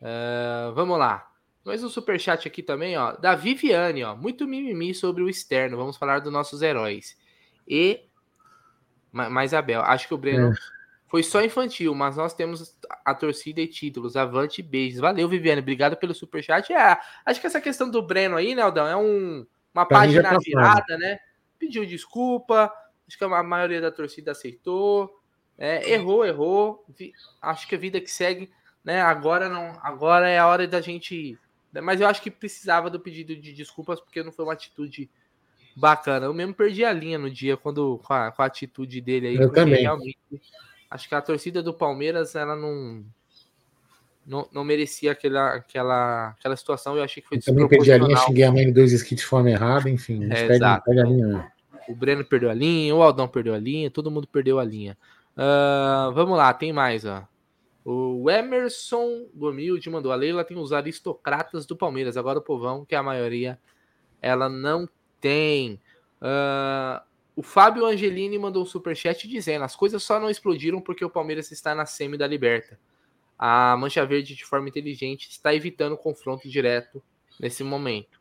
Uh, vamos lá. Mais um superchat aqui também, ó. Da Viviane, ó. Muito mimimi sobre o externo. Vamos falar dos nossos heróis. E. Mais Abel. Acho que o Breno é. foi só infantil, mas nós temos a torcida e títulos. Avante e beijos. Valeu, Viviane. Obrigado pelo superchat. É, acho que essa questão do Breno aí, né, Aldão, é um, uma pra página tá virada, né? Pediu desculpa. Acho que a maioria da torcida aceitou. É, errou, errou. Acho que a vida que segue, né? Agora não. Agora é a hora da gente? Mas eu acho que precisava do pedido de desculpas porque não foi uma atitude bacana. Eu mesmo perdi a linha no dia quando com a, com a atitude dele aí. Eu também. Realmente, acho que a torcida do Palmeiras ela não não, não merecia aquela, aquela, aquela situação. Eu achei que foi eu Também perdi a linha, xinguei a mãe de dois skits de forma errada, enfim. É, perde, perde a linha. O Breno perdeu a linha, o Aldão perdeu a linha, todo mundo perdeu a linha. Uh, vamos lá, tem mais, ó. O Emerson Gomilde mandou. A Leila tem os aristocratas do Palmeiras. Agora o povão, que é a maioria, ela não tem. Uh, o Fábio Angelini mandou um superchat dizendo: as coisas só não explodiram porque o Palmeiras está na semi da Liberta. A Mancha Verde, de forma inteligente, está evitando confronto direto nesse momento.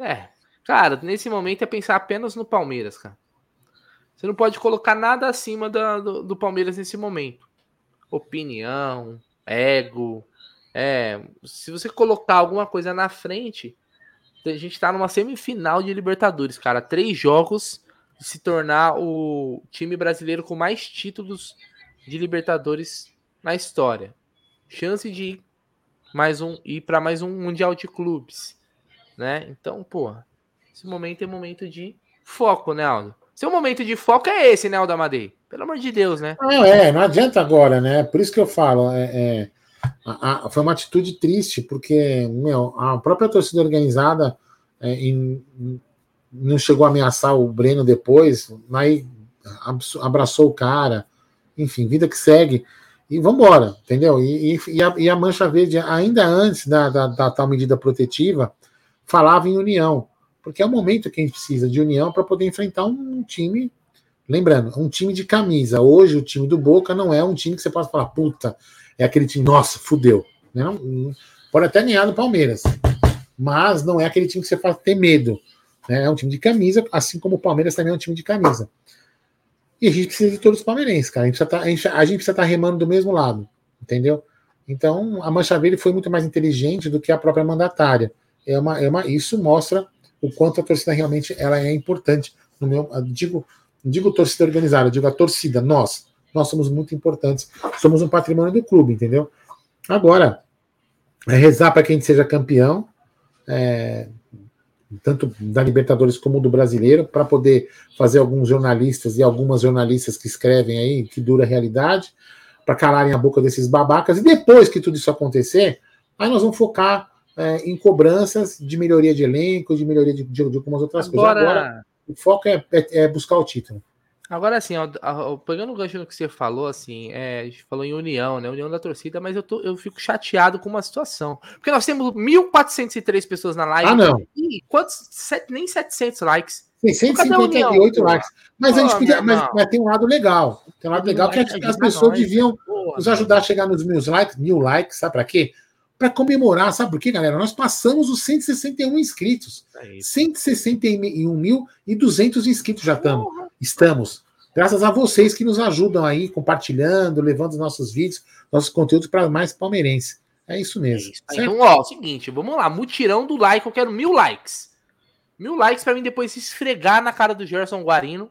É, cara, nesse momento é pensar apenas no Palmeiras, cara. Você não pode colocar nada acima do, do Palmeiras nesse momento. Opinião, ego. É, se você colocar alguma coisa na frente, a gente tá numa semifinal de Libertadores, cara. Três jogos de se tornar o time brasileiro com mais títulos de Libertadores na história. Chance de ir mais um ir para mais um mundial de clubes, né? Então, pô, esse momento é momento de foco, né, Aldo? Seu momento de foco é esse, né, Aldo Amadei? Pelo amor de Deus, né? Não, é, não adianta agora, né? Por isso que eu falo, é, é a, a, foi uma atitude triste, porque, meu, a própria torcida organizada é, em, não chegou a ameaçar o Breno depois, aí abraçou o cara, enfim, vida que segue e vamos embora, entendeu? E, e, e, a, e, a, Mancha Verde, ainda antes da, da, da, tal medida protetiva, falava em união, porque é o momento que a gente precisa de união para poder enfrentar um time. Lembrando, um time de camisa. Hoje, o time do Boca não é um time que você pode falar, puta, é aquele time, nossa, fudeu. Não, pode até ganhar no Palmeiras, mas não é aquele time que você faz ter medo. Né? É um time de camisa, assim como o Palmeiras também é um time de camisa. E a gente precisa de todos os palmeirenses, cara. A gente precisa tá, estar tá remando do mesmo lado, entendeu? Então, a Mancha Verde foi muito mais inteligente do que a própria mandatária. É uma, é uma, isso mostra o quanto a torcida realmente ela é importante. No meu, digo, digo torcida organizada, digo a torcida, nós. Nós somos muito importantes. Somos um patrimônio do clube, entendeu? Agora, é rezar para que a gente seja campeão, é, tanto da Libertadores como do Brasileiro, para poder fazer alguns jornalistas e algumas jornalistas que escrevem aí, que dura a realidade, para calarem a boca desses babacas. E depois que tudo isso acontecer, aí nós vamos focar é, em cobranças de melhoria de elenco, de melhoria de, de, de algumas outras Agora... coisas. Agora, o foco é, é, é buscar o título. Agora, assim, ó, pegando o gancho no que você falou, assim, é, a gente falou em união, né? União da torcida, mas eu, tô, eu fico chateado com uma situação. Porque nós temos 1.403 pessoas na live. Ah, não. E quantos? Set, nem 700 likes. Sim, 158 likes. Mas Pô, a gente podia, mas, mas, tem um lado legal. Tem um lado legal que as pessoas deviam nos ajudar a chegar nos mil likes, mil likes, sabe para quê? Para comemorar, sabe por quê, galera? Nós passamos os 161 inscritos. É 161.200 inscritos já estamos. Estamos. Graças a vocês que nos ajudam aí, compartilhando, levando os nossos vídeos, nossos conteúdos para mais palmeirenses. É isso mesmo. É isso. Então, ó, seguinte, vamos lá. Mutirão do like, eu quero mil likes. Mil likes para mim depois se esfregar na cara do Gerson Guarino.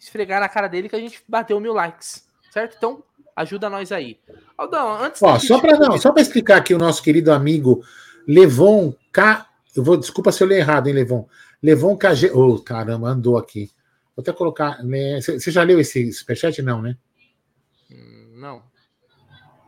Esfregar na cara dele que a gente bateu mil likes. Certo? Então, ajuda nós aí. Aldão, antes Ó, só para não, só para explicar aqui o nosso querido amigo Levon K, eu vou, desculpa se eu ler errado, hein, Levon. Levon KG, oh, caramba, andou aqui. Vou até colocar. Né, você já leu esse superchat? Não, né? Não.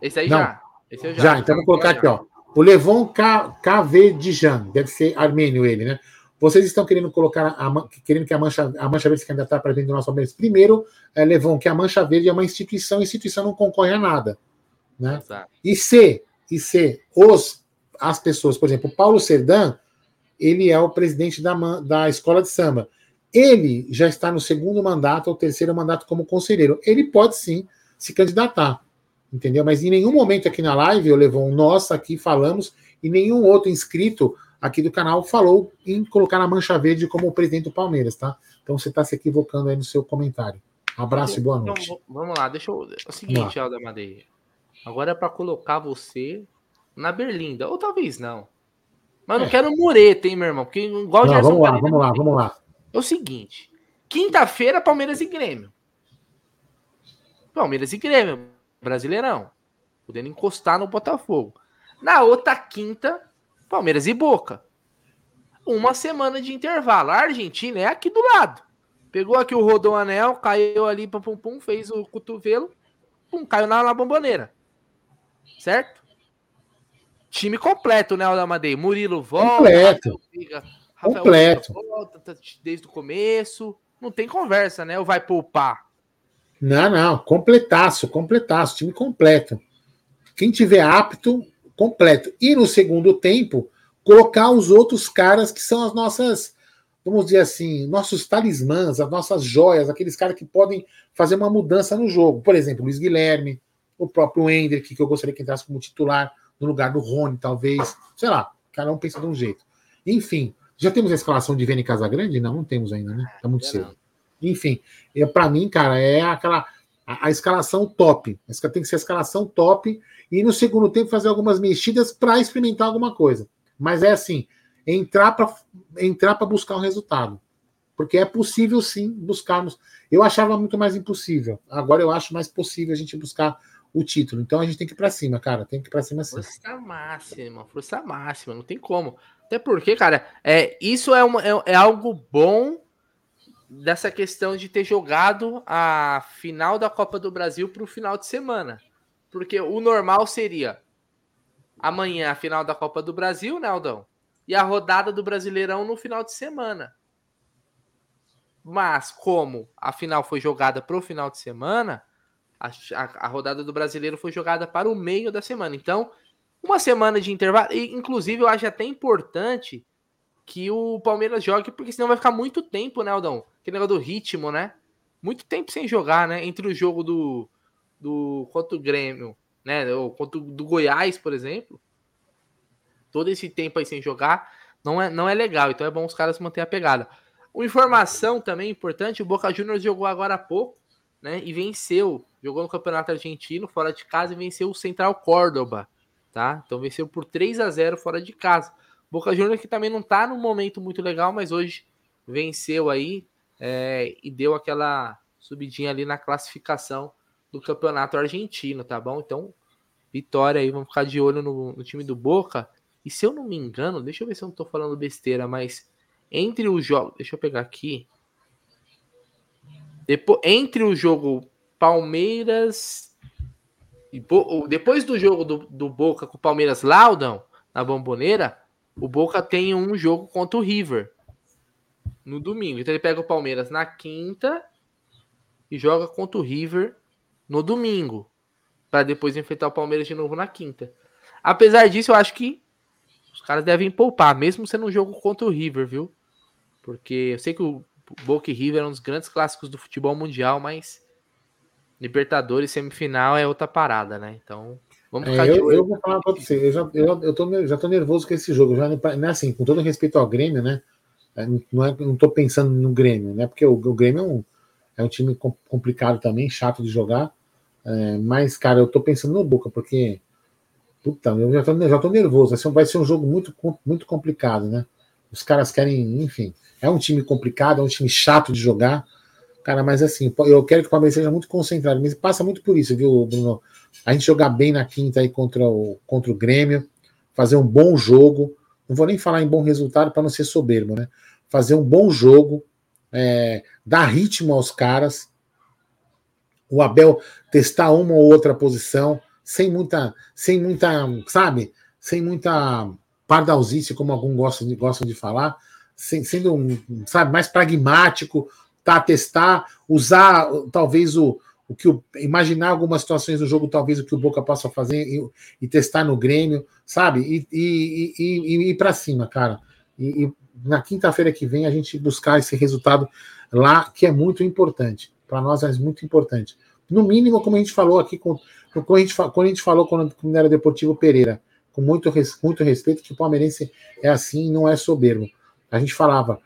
Esse aí Não. já. Esse já. Já, então vou colocar aqui, ó. O Levon K, KV Dijan, deve ser armênio ele, né? Vocês estão querendo colocar, a, querendo que a Mancha, a Mancha Verde se candidatar para dentro do nosso Palmeiras. Primeiro, é, Levon, que a Mancha Verde é uma instituição, a instituição não concorre a nada. Né? E se, e se os, as pessoas, por exemplo, o Paulo Serdan, ele é o presidente da, da escola de samba. Ele já está no segundo mandato ou terceiro mandato como conselheiro. Ele pode sim se candidatar, entendeu? Mas em nenhum momento aqui na live, eu levou um nós aqui falamos, e nenhum outro inscrito aqui do canal falou em colocar a Mancha Verde como presidente do Palmeiras, tá? Então você está se equivocando aí no seu comentário. Abraço e boa então, noite. Então, vamos lá, deixa eu. É o seguinte, Alda Madeira. Agora é para colocar você na Berlinda, ou talvez não. Mas é. não quero mureta, hein, meu irmão? Porque igual não, vamos lá, vamos lá, vamos lá é o seguinte: quinta-feira, Palmeiras e Grêmio. Palmeiras e Grêmio, Brasileirão. Podendo encostar no Botafogo. Na outra quinta, Palmeiras e Boca. Uma semana de intervalo. A Argentina é aqui do lado. Pegou aqui o Rodão Anel, caiu ali, pum, pum, pum, fez o cotovelo, pum, caiu na, na bomboneira. Certo? Time completo, né, Aldamadei? Murilo volta. Completo. Rafael Completo. Volta, tá desde o começo. Não tem conversa, né? Ou vai poupar? Não, não, completaço, completaço, time completo. Quem tiver apto, completo. E no segundo tempo, colocar os outros caras que são as nossas, vamos dizer assim, nossos talismãs, as nossas joias, aqueles caras que podem fazer uma mudança no jogo. Por exemplo, Luiz Guilherme, o próprio Hendrick, que eu gostaria que entrasse como titular no lugar do Rony, talvez. Sei lá, cada um pensa de um jeito. Enfim, já temos a escalação de Vene Casagrande? Não, não temos ainda, né? Tá muito cedo. Enfim, para mim, cara, é aquela a, a, escalação top. Tem que ser a escalação top e no segundo tempo fazer algumas mexidas para experimentar alguma coisa. Mas é assim, entrar para entrar buscar um resultado. Porque é possível sim buscarmos. Eu achava muito mais impossível. Agora eu acho mais possível a gente buscar o título. Então a gente tem que ir para cima, cara. Tem que ir para cima sim. Força máxima, força máxima, não tem como. Até porque, cara, é, isso é, uma, é, é algo bom dessa questão de ter jogado a final da Copa do Brasil para o final de semana. Porque o normal seria amanhã a final da Copa do Brasil, né, Aldão? E a rodada do Brasileirão no final de semana. Mas, como a final foi jogada para o final de semana, a, a, a, rodada do Brasileiro foi jogada para o meio da semana. Então, uma semana de intervalo. E, inclusive, eu acho até importante que o Palmeiras jogue, porque senão vai ficar muito tempo, né, Aldão? Aquele negócio do ritmo, né? Muito tempo sem jogar, né? Entre o jogo do, do contra o Grêmio, né? Ou contra o do Goiás, por exemplo. Todo esse tempo aí sem jogar não é, não é legal. Então é bom os caras manter a pegada. Uma informação também importante: o Boca Juniors jogou agora há pouco, né? E venceu. Jogou no Campeonato Argentino, fora de casa, e venceu o Central Córdoba, tá? Então venceu por 3 a 0 fora de casa. Boca Juniors que também não tá num momento muito legal, mas hoje venceu aí é, e deu aquela subidinha ali na classificação do campeonato argentino, tá bom? Então, vitória aí, vamos ficar de olho no, no time do Boca. E se eu não me engano, deixa eu ver se eu não tô falando besteira, mas entre os jogos, deixa eu pegar aqui. Depois, entre o jogo Palmeiras e depois do jogo do, do Boca com o Palmeiras Laudão na Bomboneira, o Boca tem um jogo contra o River no domingo. Então ele pega o Palmeiras na quinta e joga contra o River no domingo, para depois enfrentar o Palmeiras de novo na quinta. Apesar disso, eu acho que os caras devem poupar, mesmo sendo um jogo contra o River, viu? Porque eu sei que o Boca e River é um dos grandes clássicos do futebol mundial, mas Libertadores semifinal é outra parada, né? Então, Vamos ficar é, eu, eu, vou falar para você, eu, já, eu, eu tô, já tô nervoso com esse jogo. Já, não é assim, com todo respeito ao Grêmio, né? É, não, é, não tô pensando no Grêmio, né? Porque o, o Grêmio é um, é um time complicado também, chato de jogar. É, mas, cara, eu tô pensando no Boca, porque. Puta, eu já tô, já tô nervoso. Assim, vai ser um jogo muito, muito complicado, né? Os caras querem, enfim. É um time complicado, é um time chato de jogar. Cara, mas assim, eu quero que o Palmeiras seja muito concentrado, mas passa muito por isso, viu, Bruno? A gente jogar bem na quinta aí contra o, contra o Grêmio, fazer um bom jogo. Não vou nem falar em bom resultado para não ser soberbo, né? Fazer um bom jogo, é, dar ritmo aos caras. O Abel testar uma ou outra posição, sem muita, sem muita, sabe? Sem muita pardalzice, como alguns gostam de, gostam de falar, sem, sendo, um, sabe, mais pragmático, tá, testar, usar talvez o, o que o, imaginar algumas situações do jogo, talvez o que o Boca possa fazer e, e testar no Grêmio, sabe? E, e, e, ir para cima, cara. E, na quinta-feira que vem a gente buscar esse resultado lá, que é muito importante. Para nós é muito importante. No mínimo, como a gente falou aqui, com, quando, a gente, quando a gente falou quando, quando era Deportivo Pereira, com muito, muito respeito, que o palmeirense é assim não é soberbo. A gente falava,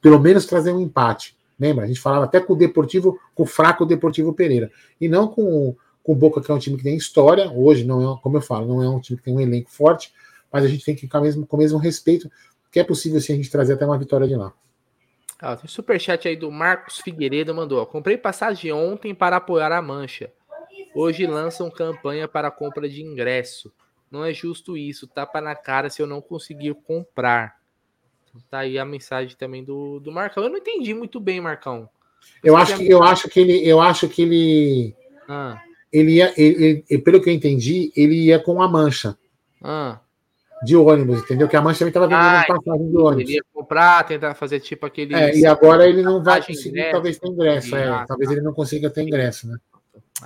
pelo menos trazer um empate. Lembra? A gente falava até com o Deportivo, com o fraco Deportivo Pereira. E não com, com o Boca, que é um time que tem história. Hoje, não é, como eu falo, não é um time que tem um elenco forte, mas a gente tem que com, mesmo, com o mesmo respeito, que é possível sim a gente trazer até uma vitória de lá. Ah, tem superchat aí do Marcos Figueiredo, mandou. Ó, Comprei passagem ontem para apoiar a Mancha. Hoje lançam campanha para compra de ingresso. Não é justo isso, tapa na cara se eu não conseguir comprar. Tá aí a mensagem também do, do Marcão. Eu não entendi muito bem, Marcão. Eu acho, que, eu acho que ele. Eu acho que ele. Ah. Ele ia. Ele, ele, pelo que eu entendi, ele ia com a mancha. Ah. de ônibus, entendeu? Que a Mancha também estava vendendo ah, passagem de ônibus. Ele ia comprar, tentar fazer tipo aquele. É, e agora ele não vai conseguir, ingresso, talvez, ter ingresso. É, ah, talvez tá. ele não consiga ter ingresso, né?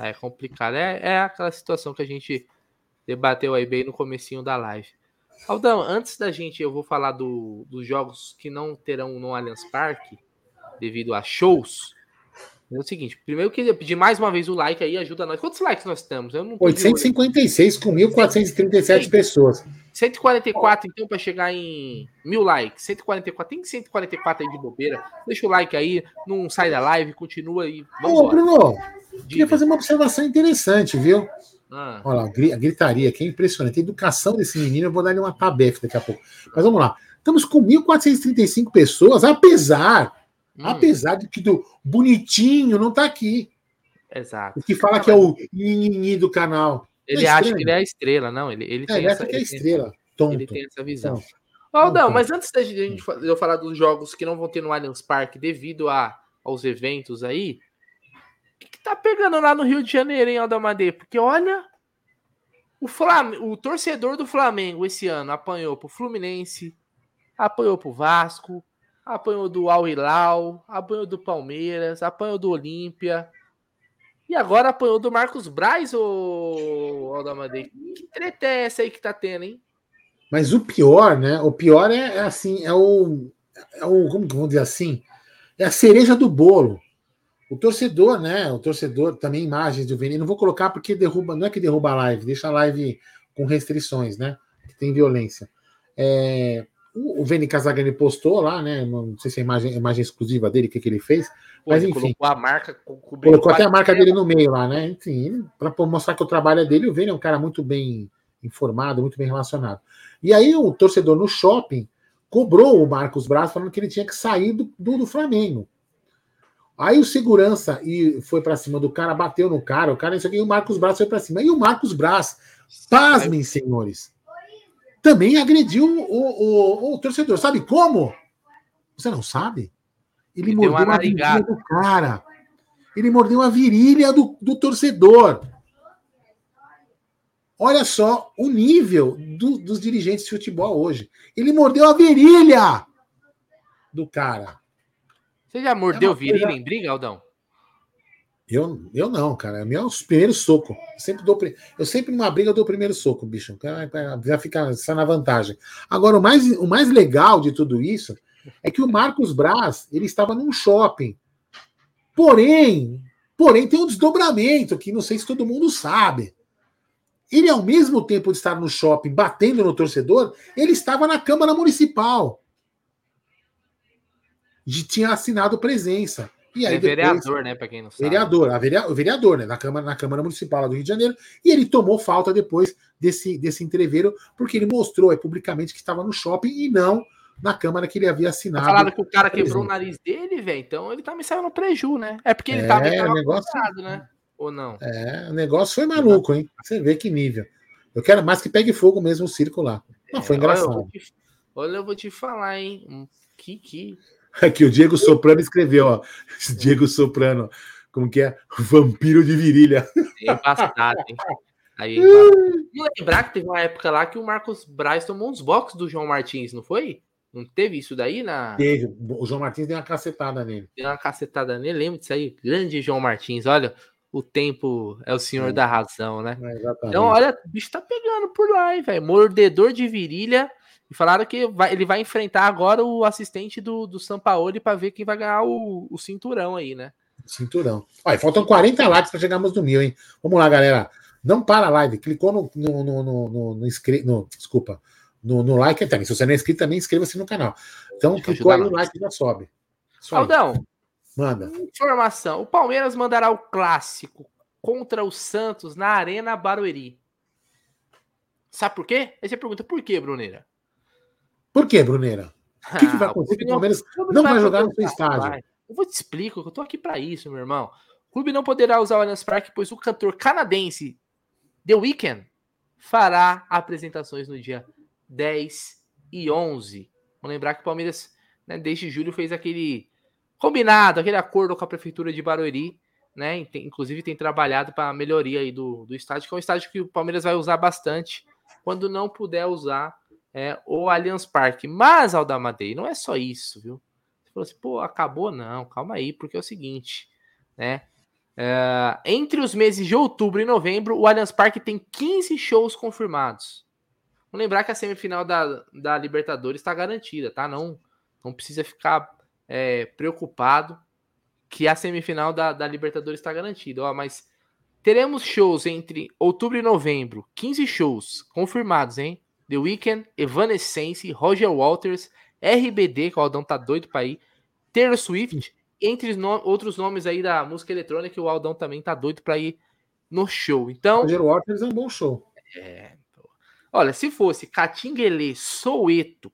É complicado. É, é aquela situação que a gente debateu aí bem no comecinho da live. Aldão, antes da gente, eu vou falar do, dos jogos que não terão no Allianz Parque, devido a shows. É o seguinte, primeiro eu queria pedir mais uma vez o like aí, ajuda nós. Quantos likes nós temos? Eu não 856 com 1.437 pessoas. 144, então, para chegar em mil likes. 144, tem 144 aí de bobeira. Deixa o like aí, não sai da live, continua aí. Ô, Bruno, queria fazer uma observação interessante, viu? Ah. Olha lá, a gritaria aqui é impressionante. A educação desse menino, eu vou dar ele uma tabefa daqui a pouco. Mas vamos lá. Estamos com 1.435 pessoas, apesar, hum. apesar de que do bonitinho não está aqui. Exato. O que fala que é o nini do canal. Ele é acha que ele é a estrela, não. Ele, ele é, tem essa, que é estrela. Tonto. Ele tem essa visão. Oh, não, mas antes da gente eu falar dos jogos que não vão ter no Allianz Parque devido a, aos eventos aí, que, que tá pegando lá no Rio de Janeiro, hein, Aldamadê? Porque olha, o, Flam... o torcedor do Flamengo esse ano apanhou pro Fluminense, apanhou pro Vasco, apanhou do Al Hilal, apanhou do Palmeiras, apanhou do Olímpia. E agora apanhou do Marcos Braz, o Aldamadei. Que treta é essa aí que tá tendo, hein? Mas o pior, né? O pior é, é assim, é o, é o. Como que vamos dizer assim? É a cereja do bolo. O torcedor, né? O torcedor, também imagens do Vini. Não vou colocar porque derruba, não é que derruba a live, deixa a live com restrições, né? Que tem violência. É, o Vini Casagani postou lá, né? Não sei se é imagem, imagem exclusiva dele, o que, que ele fez. Pô, mas enfim. Colocou a marca. Colocou até a marca dele no meio lá, né? Enfim, para mostrar que o trabalho é dele, o Vini é um cara muito bem informado, muito bem relacionado. E aí o torcedor no shopping cobrou o Marcos Braz falando que ele tinha que sair do, do, do Flamengo. Aí o segurança e foi para cima do cara, bateu no cara, o cara, isso aqui, e o Marcos Braz foi para cima. E o Marcos Braz, pasmem, senhores, também agrediu o, o, o, torcedor. Sabe como? Você não sabe? Ele, Ele mordeu a virilha do cara. Ele mordeu a virilha do, do torcedor. Olha só o nível do, dos dirigentes de futebol hoje. Ele mordeu a virilha do cara. Você já mordeu é virilha coisa... em briga, Aldão? Eu, eu não, cara. É meu primeiro soco. Eu sempre dou, eu sempre numa briga eu dou o primeiro soco, bicho. Já fica só na vantagem. Agora o mais, o mais legal de tudo isso é que o Marcos Braz ele estava num shopping. Porém, porém tem um desdobramento que não sei se todo mundo sabe. Ele ao mesmo tempo de estar no shopping batendo no torcedor, ele estava na Câmara Municipal de, tinha assinado presença. E aí, é depois, vereador, né? Para quem não sabe. Vereador, a o vereador, né? Na Câmara, na Câmara Municipal do Rio de Janeiro. E ele tomou falta depois desse, desse entreveiro, porque ele mostrou é, publicamente que estava no shopping e não na Câmara que ele havia assinado. Falaram que o cara quebrou o nariz dele, velho. Então ele tá me saindo no preju, né? É porque ele é, tava negócio, né? Ou não? É, o negócio foi maluco, hein? Você vê que nível. Eu quero mais que pegue fogo mesmo o circo lá. Não, foi é, engraçado. Olha eu, te, olha, eu vou te falar, hein? Que, que, Aqui, o Diego Soprano escreveu, ó. Diego Soprano, como que é? Vampiro de virilha. É embaçado, hein? Aí, e lembrar que teve uma época lá que o Marcos Braz tomou uns boxes do João Martins, não foi? Não teve isso daí na. Teve. O João Martins deu uma cacetada nele. Deu uma cacetada nele, lembra disso aí? Grande João Martins, olha, o tempo é o senhor é. da razão, né? É, então, olha, o bicho tá pegando por lá, hein, velho? Mordedor de virilha e falaram que vai, ele vai enfrentar agora o assistente do, do Sampaoli para ver quem vai ganhar o, o cinturão aí, né? Cinturão. Olha, faltam 40 likes para chegarmos no mil, hein? Vamos lá, galera. Não para a live. Clicou no, no, no, no, no, no, no desculpa, no, no like também. Se você não é inscrito, também inscreva-se no canal. Então, Deixa clicou aí no like já sobe. Aldão, manda. Informação: o Palmeiras mandará o clássico contra o Santos na Arena Barueri. Sabe por quê? Aí você pergunta por quê, Bruneira? Por quê, Bruneira? O que, que vai ah, acontecer? o Palmeiras não vai jogar no seu estádio. Eu vou te explicar, eu tô aqui para isso, meu irmão. O clube não poderá usar o Allianz Parque, pois o cantor canadense The Weeknd fará apresentações no dia 10 e 11. Vamos lembrar que o Palmeiras, né, desde julho, fez aquele combinado, aquele acordo com a prefeitura de Barueri, né? Inclusive tem trabalhado para a melhoria aí do, do estádio, que é um estádio que o Palmeiras vai usar bastante. Quando não puder usar, é, o Allianz Parque. Mas, Aldamadei, não é só isso, viu? Você falou assim, pô, acabou? Não, calma aí, porque é o seguinte, né? É, entre os meses de outubro e novembro, o Allianz Parque tem 15 shows confirmados. Vamos lembrar que a semifinal da, da Libertadores está garantida, tá? Não, não precisa ficar é, preocupado que a semifinal da, da Libertadores está garantida. Ó, mas teremos shows entre outubro e novembro. 15 shows confirmados, hein? The Weeknd, Evanescence, Roger Waters, RBD, que o Aldão tá doido pra ir, Taylor Swift, entre no outros nomes aí da música eletrônica, o Aldão também tá doido pra ir no show. Então. Roger Waters é um bom show. É. Olha, se fosse Catinguele, Soueto,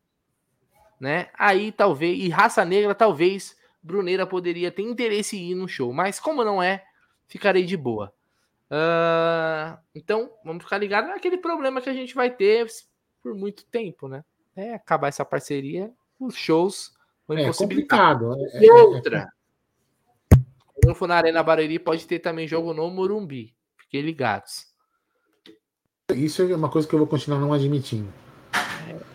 né? Aí talvez, e Raça Negra, talvez Bruneira poderia ter interesse em ir no show. Mas como não é, ficarei de boa. Uh, então, vamos ficar ligados naquele problema que a gente vai ter por muito tempo, né? É acabar essa parceria, os shows vão é complicado. É, e é, outra, quando for na Arena Barueri, pode ter também jogo no Morumbi. Fiquem ligados. Isso é uma coisa que eu vou continuar não admitindo.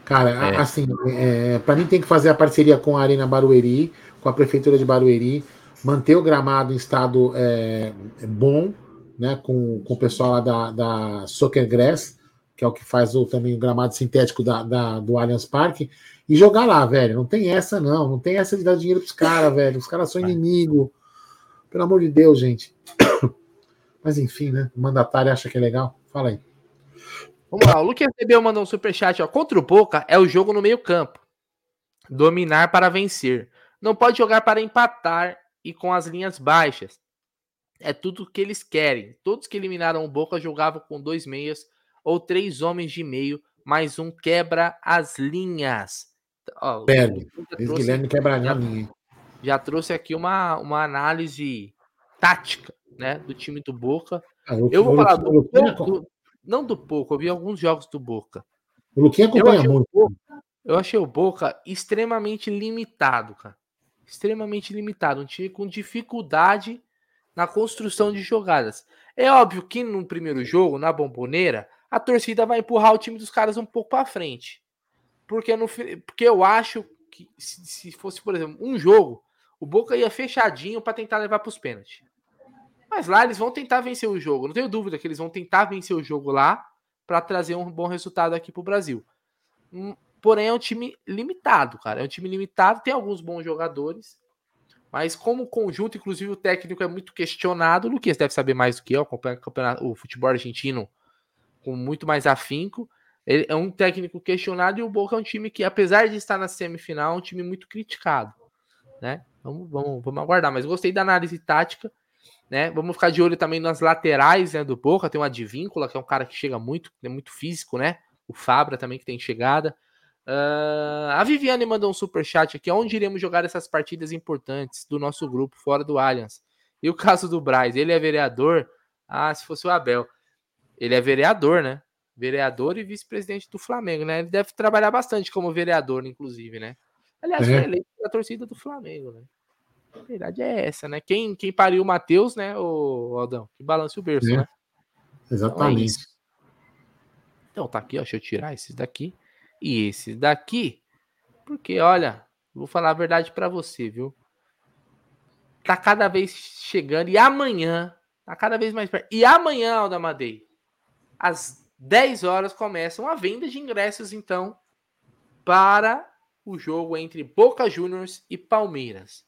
Cara, é. assim, é, para mim tem que fazer a parceria com a Arena Barueri, com a Prefeitura de Barueri, manter o gramado em estado é, bom, né, com, com o pessoal lá da, da Soccer Grass, que é o que faz o, também o gramado sintético da, da, do Allianz Parque, e jogar lá, velho. Não tem essa, não. Não tem essa de dar dinheiro pros caras, velho. Os caras são inimigo. Pelo amor de Deus, gente. Mas enfim, né? O mandatário acha que é legal. Fala aí. Vamos lá, o Lucas recebeu mandou um superchat, ó. Contra o Boca é o jogo no meio-campo. Dominar para vencer. Não pode jogar para empatar e com as linhas baixas. É tudo que eles querem. Todos que eliminaram o Boca jogavam com dois meias ou três homens de meio, mais um quebra as linhas. Ó, Perde. Guilherme quebra a linha. Já trouxe aqui uma, uma análise tática né, do time do Boca. Ah, eu, eu vou falar do, do, não do Boca, eu vi alguns jogos do Boca. O Luquinha acompanha eu muito. Boca, eu achei o Boca extremamente limitado, cara. Extremamente limitado. Um time com dificuldade na construção de jogadas. É óbvio que no primeiro jogo, na bomboneira, a torcida vai empurrar o time dos caras um pouco para frente. Porque, no, porque eu acho que se, se fosse, por exemplo, um jogo, o Boca ia fechadinho para tentar levar para os pênaltis. Mas lá eles vão tentar vencer o jogo. Não tenho dúvida que eles vão tentar vencer o jogo lá para trazer um bom resultado aqui para o Brasil. Hum, porém, é um time limitado, cara. É um time limitado, tem alguns bons jogadores. Mas como conjunto, inclusive o técnico é muito questionado. O Luquinhas deve saber mais do que eu, acompanha o, o futebol argentino com muito mais afinco. Ele é um técnico questionado e o Boca é um time que, apesar de estar na semifinal, é um time muito criticado. Né? Vamos, vamos, vamos aguardar. Mas gostei da análise tática. Né? Vamos ficar de olho também nas laterais né, do Boca. Tem o Advíncula, que é um cara que chega muito, é muito físico, né? O Fabra também que tem chegada. Uh, a Viviane mandou um super chat aqui. Onde iremos jogar essas partidas importantes do nosso grupo fora do Allianz? E o caso do Braz, ele é vereador? Ah, se fosse o Abel. Ele é vereador, né? Vereador e vice-presidente do Flamengo, né? Ele deve trabalhar bastante como vereador, inclusive, né? Aliás, é. foi eleito da torcida do Flamengo, né? A verdade é essa, né? Quem, quem pariu o Matheus, né, o Aldão? Que balance o berço, é. né? Exatamente. Então, é então, tá aqui, ó. Deixa eu tirar esses daqui e esses daqui. Porque, olha, vou falar a verdade para você, viu? Tá cada vez chegando. E amanhã, tá cada vez mais perto. E amanhã, Aldamadei, às 10 horas, começam a venda de ingressos, então, para o jogo entre Boca Juniors e Palmeiras.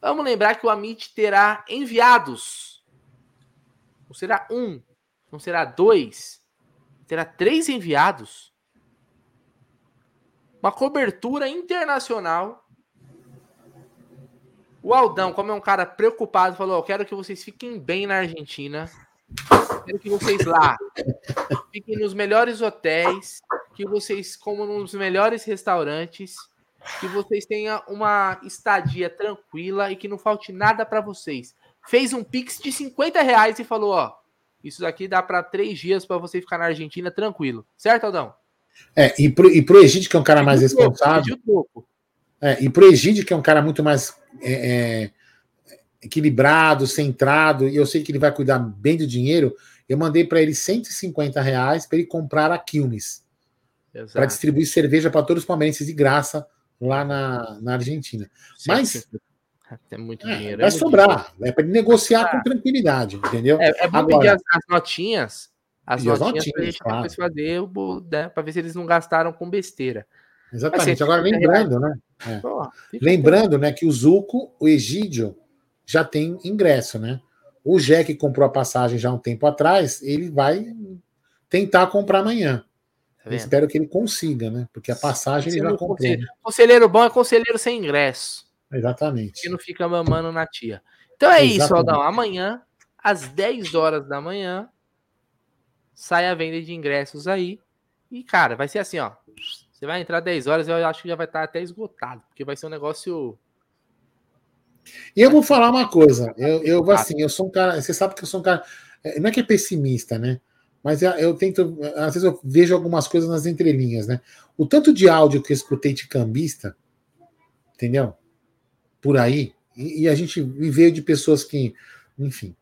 Vamos lembrar que o Amit terá enviados. Não será um, não será dois, terá três enviados uma cobertura internacional. O Aldão, como é um cara preocupado, falou: Eu quero que vocês fiquem bem na Argentina. Quero que vocês lá fiquem nos melhores hotéis, que vocês comam nos melhores restaurantes, que vocês tenham uma estadia tranquila e que não falte nada para vocês. Fez um pix de 50 reais e falou: Ó, isso daqui dá para três dias para você ficar na Argentina tranquilo. Certo, Aldão? É, e pro, e pro Egídio, que é um cara mais responsável. É, e pro Egídio, que é um cara muito mais é, é, equilibrado, centrado, e eu sei que ele vai cuidar bem do dinheiro, eu mandei para ele 150 reais para ele comprar a Quilmes. para distribuir cerveja para todos os palmeirenses de graça lá na, na Argentina. Sim, Mas sim. É muito é, dinheiro. Vai é sobrar, dinheiro. é para negociar com tranquilidade, entendeu? É, é bom Agora, pedir as, as notinhas, as notinhas, para gente claro. fazer, né, para ver se eles não gastaram com besteira. Exatamente. Agora lembrando, né? É. lembrando, né, que o Zuco, o Egídio, já tem ingresso, né? O Jack comprou a passagem já um tempo atrás, ele vai tentar comprar amanhã. Tá espero que ele consiga, né? Porque a passagem ele já comprou. Conselheiro. conselheiro bom é conselheiro sem ingresso. Exatamente. Que não fica mamando na tia. Então é Exatamente. isso, Aldão. Amanhã, às 10 horas da manhã, sai a venda de ingressos aí. E, cara, vai ser assim, ó. Você vai entrar 10 horas, eu acho que já vai estar até esgotado, porque vai ser um negócio. E eu vou falar uma coisa. Eu, eu assim, eu sou um cara. Você sabe que eu sou um cara. É, não é que é pessimista, né? Mas eu tento. Às vezes eu vejo algumas coisas nas entrelinhas, né? O tanto de áudio que eu escutei de cambista, entendeu? Por aí. E, e a gente veio de pessoas que, enfim.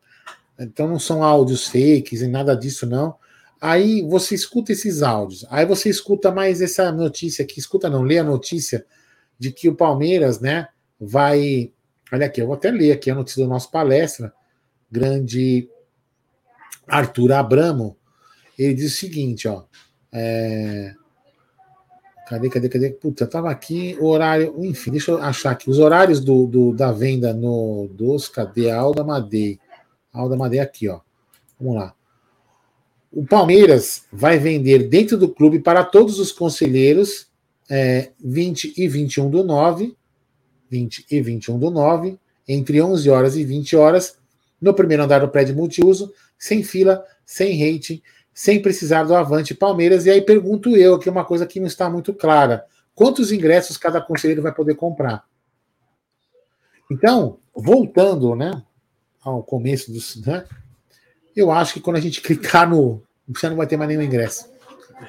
Então não são áudios fakes e nada disso, não. Aí você escuta esses áudios, aí você escuta mais essa notícia aqui, escuta não, lê a notícia de que o Palmeiras, né, vai. Olha aqui, eu vou até ler aqui a notícia do nosso palestra, grande Arthur Abramo. Ele diz o seguinte, ó. É... Cadê, cadê, cadê? Puta, tava aqui o horário. Enfim, deixa eu achar aqui. Os horários do, do da venda no dos. Cadê? Alda Madei. Alda Madei aqui, ó. Vamos lá. O Palmeiras vai vender dentro do clube para todos os conselheiros é, 20 e 21 do 9, 20 e 21 do 9, entre 11 horas e 20 horas, no primeiro andar do prédio multiuso, sem fila, sem rating, sem precisar do Avante Palmeiras. E aí pergunto eu, aqui uma coisa que não está muito clara: quantos ingressos cada conselheiro vai poder comprar? Então, voltando né, ao começo dos. Né, eu acho que quando a gente clicar no. Você não vai ter mais nenhum ingresso.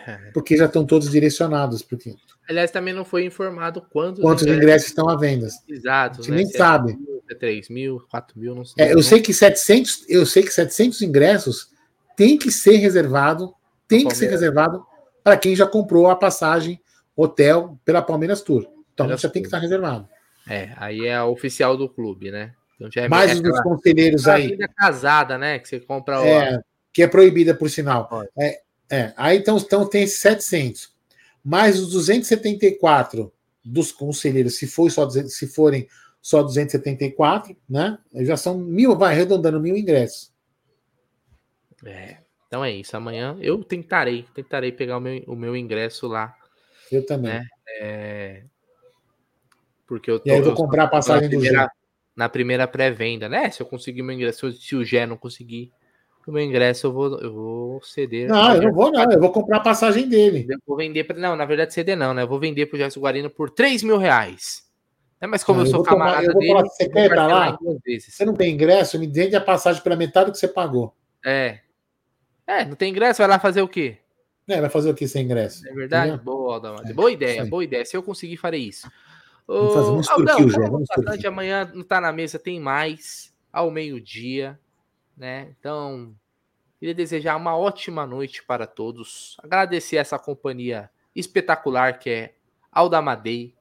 É. Porque já estão todos direcionados. Porque... Aliás, também não foi informado quantos, quantos ingressos, ingressos estão à venda. Exato. A gente né? nem Se sabe. É 3 mil, 4 mil, não sei. É, eu, sei que 700, eu sei que 700 ingressos tem que ser reservado, tem que ser reservado para quem já comprou a passagem hotel pela Palmeiras Tour. Então já tem que estar reservado. É, aí é a oficial do clube, né? Então já é Mais os dos conselheiros aí. Casada, né? Que você compra o. É, que é proibida, por sinal. É, é, aí então, então tem 700. Mais os 274 dos conselheiros, se, for só, se forem só 274, né? Já são mil, vai arredondando mil ingressos. É, então é isso. Amanhã eu tentarei, tentarei pegar o meu, o meu ingresso lá. Eu também. Né? É, porque eu tô, E aí eu vou comprar a passagem do Gé. Na primeira pré-venda, né? Se eu conseguir meu ingresso, se o Gé não conseguir o meu ingresso, eu vou, eu vou ceder. Não, eu não vou, não. Eu vou comprar a passagem dele. Eu vou vender para. Não, na verdade, ceder não, né? Eu vou vender pro Gerson Guarino por 3 mil reais. É, mas como não, eu sou camarada tomar, dele. Falar, você quer pra lá? Você não tem ingresso? Me vende a passagem pela metade do que você pagou. É, é, não tem ingresso, vai lá fazer o quê? É, vai fazer o que sem ingresso? É verdade? Entendeu? Boa, Aldamar. É, boa ideia, boa ideia. Se eu conseguir, farei isso. Vamos fazer um extorquio, já. Vamos bastante. Amanhã não tá na mesa, tem mais ao meio-dia, né? Então, queria desejar uma ótima noite para todos. Agradecer essa companhia espetacular que é Aldamadei.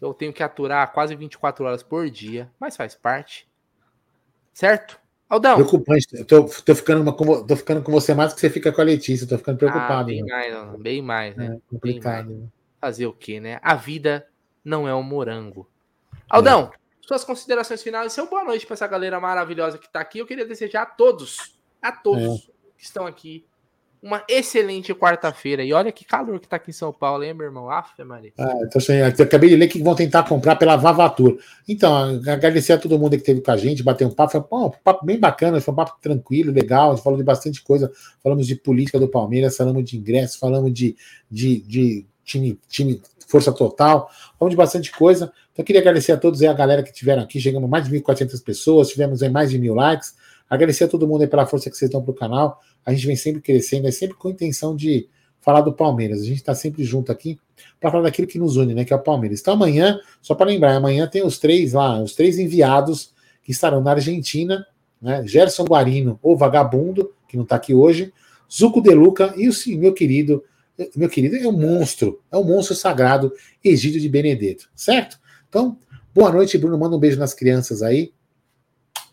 Eu tenho que aturar quase 24 horas por dia, mas faz parte. Certo? Aldão. Preocupante. Eu tô, tô, ficando uma, tô ficando com você mais que você fica com a Letícia. Tô ficando preocupado. Ah, bem, né? mais, bem mais, né? É complicado. Mais. Fazer o quê, né? A vida não é um morango. Aldão, é. Suas considerações finais. Seu boa noite para essa galera maravilhosa que tá aqui. Eu queria desejar a todos, a todos é. que estão aqui, uma excelente quarta-feira. E olha que calor que tá aqui em São Paulo, hein, meu irmão? Aff, Maria. Ah, tô sem... eu acabei de ler que vão tentar comprar pela Vavatur. Então, agradecer a todo mundo que esteve com a gente, bater um papo. Foi um papo bem bacana, foi um papo tranquilo, legal. A gente falou de bastante coisa. Falamos de política do Palmeiras, falamos de ingressos, falamos de, de, de time, time força total. Falamos de bastante coisa. Então, queria agradecer a todos e a galera que estiveram aqui. Chegamos mais de 1.400 pessoas, tivemos aí mais de mil likes. Agradecer a todo mundo aí pela força que vocês dão para o canal. A gente vem sempre crescendo, é sempre com a intenção de falar do Palmeiras. A gente está sempre junto aqui para falar daquilo que nos une, né? Que é o Palmeiras. Então amanhã, só para lembrar, amanhã tem os três lá, os três enviados que estarão na Argentina, né? Gerson Guarino, ou Vagabundo, que não está aqui hoje, Zuco Deluca e o meu querido meu querido, é um monstro, é um monstro sagrado, Egídio de Benedetto, certo? Então, boa noite, Bruno. Manda um beijo nas crianças aí.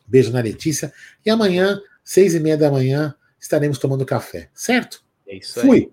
Beijo na Letícia. E amanhã, seis e meia da manhã, estaremos tomando café, certo? É isso aí. Fui.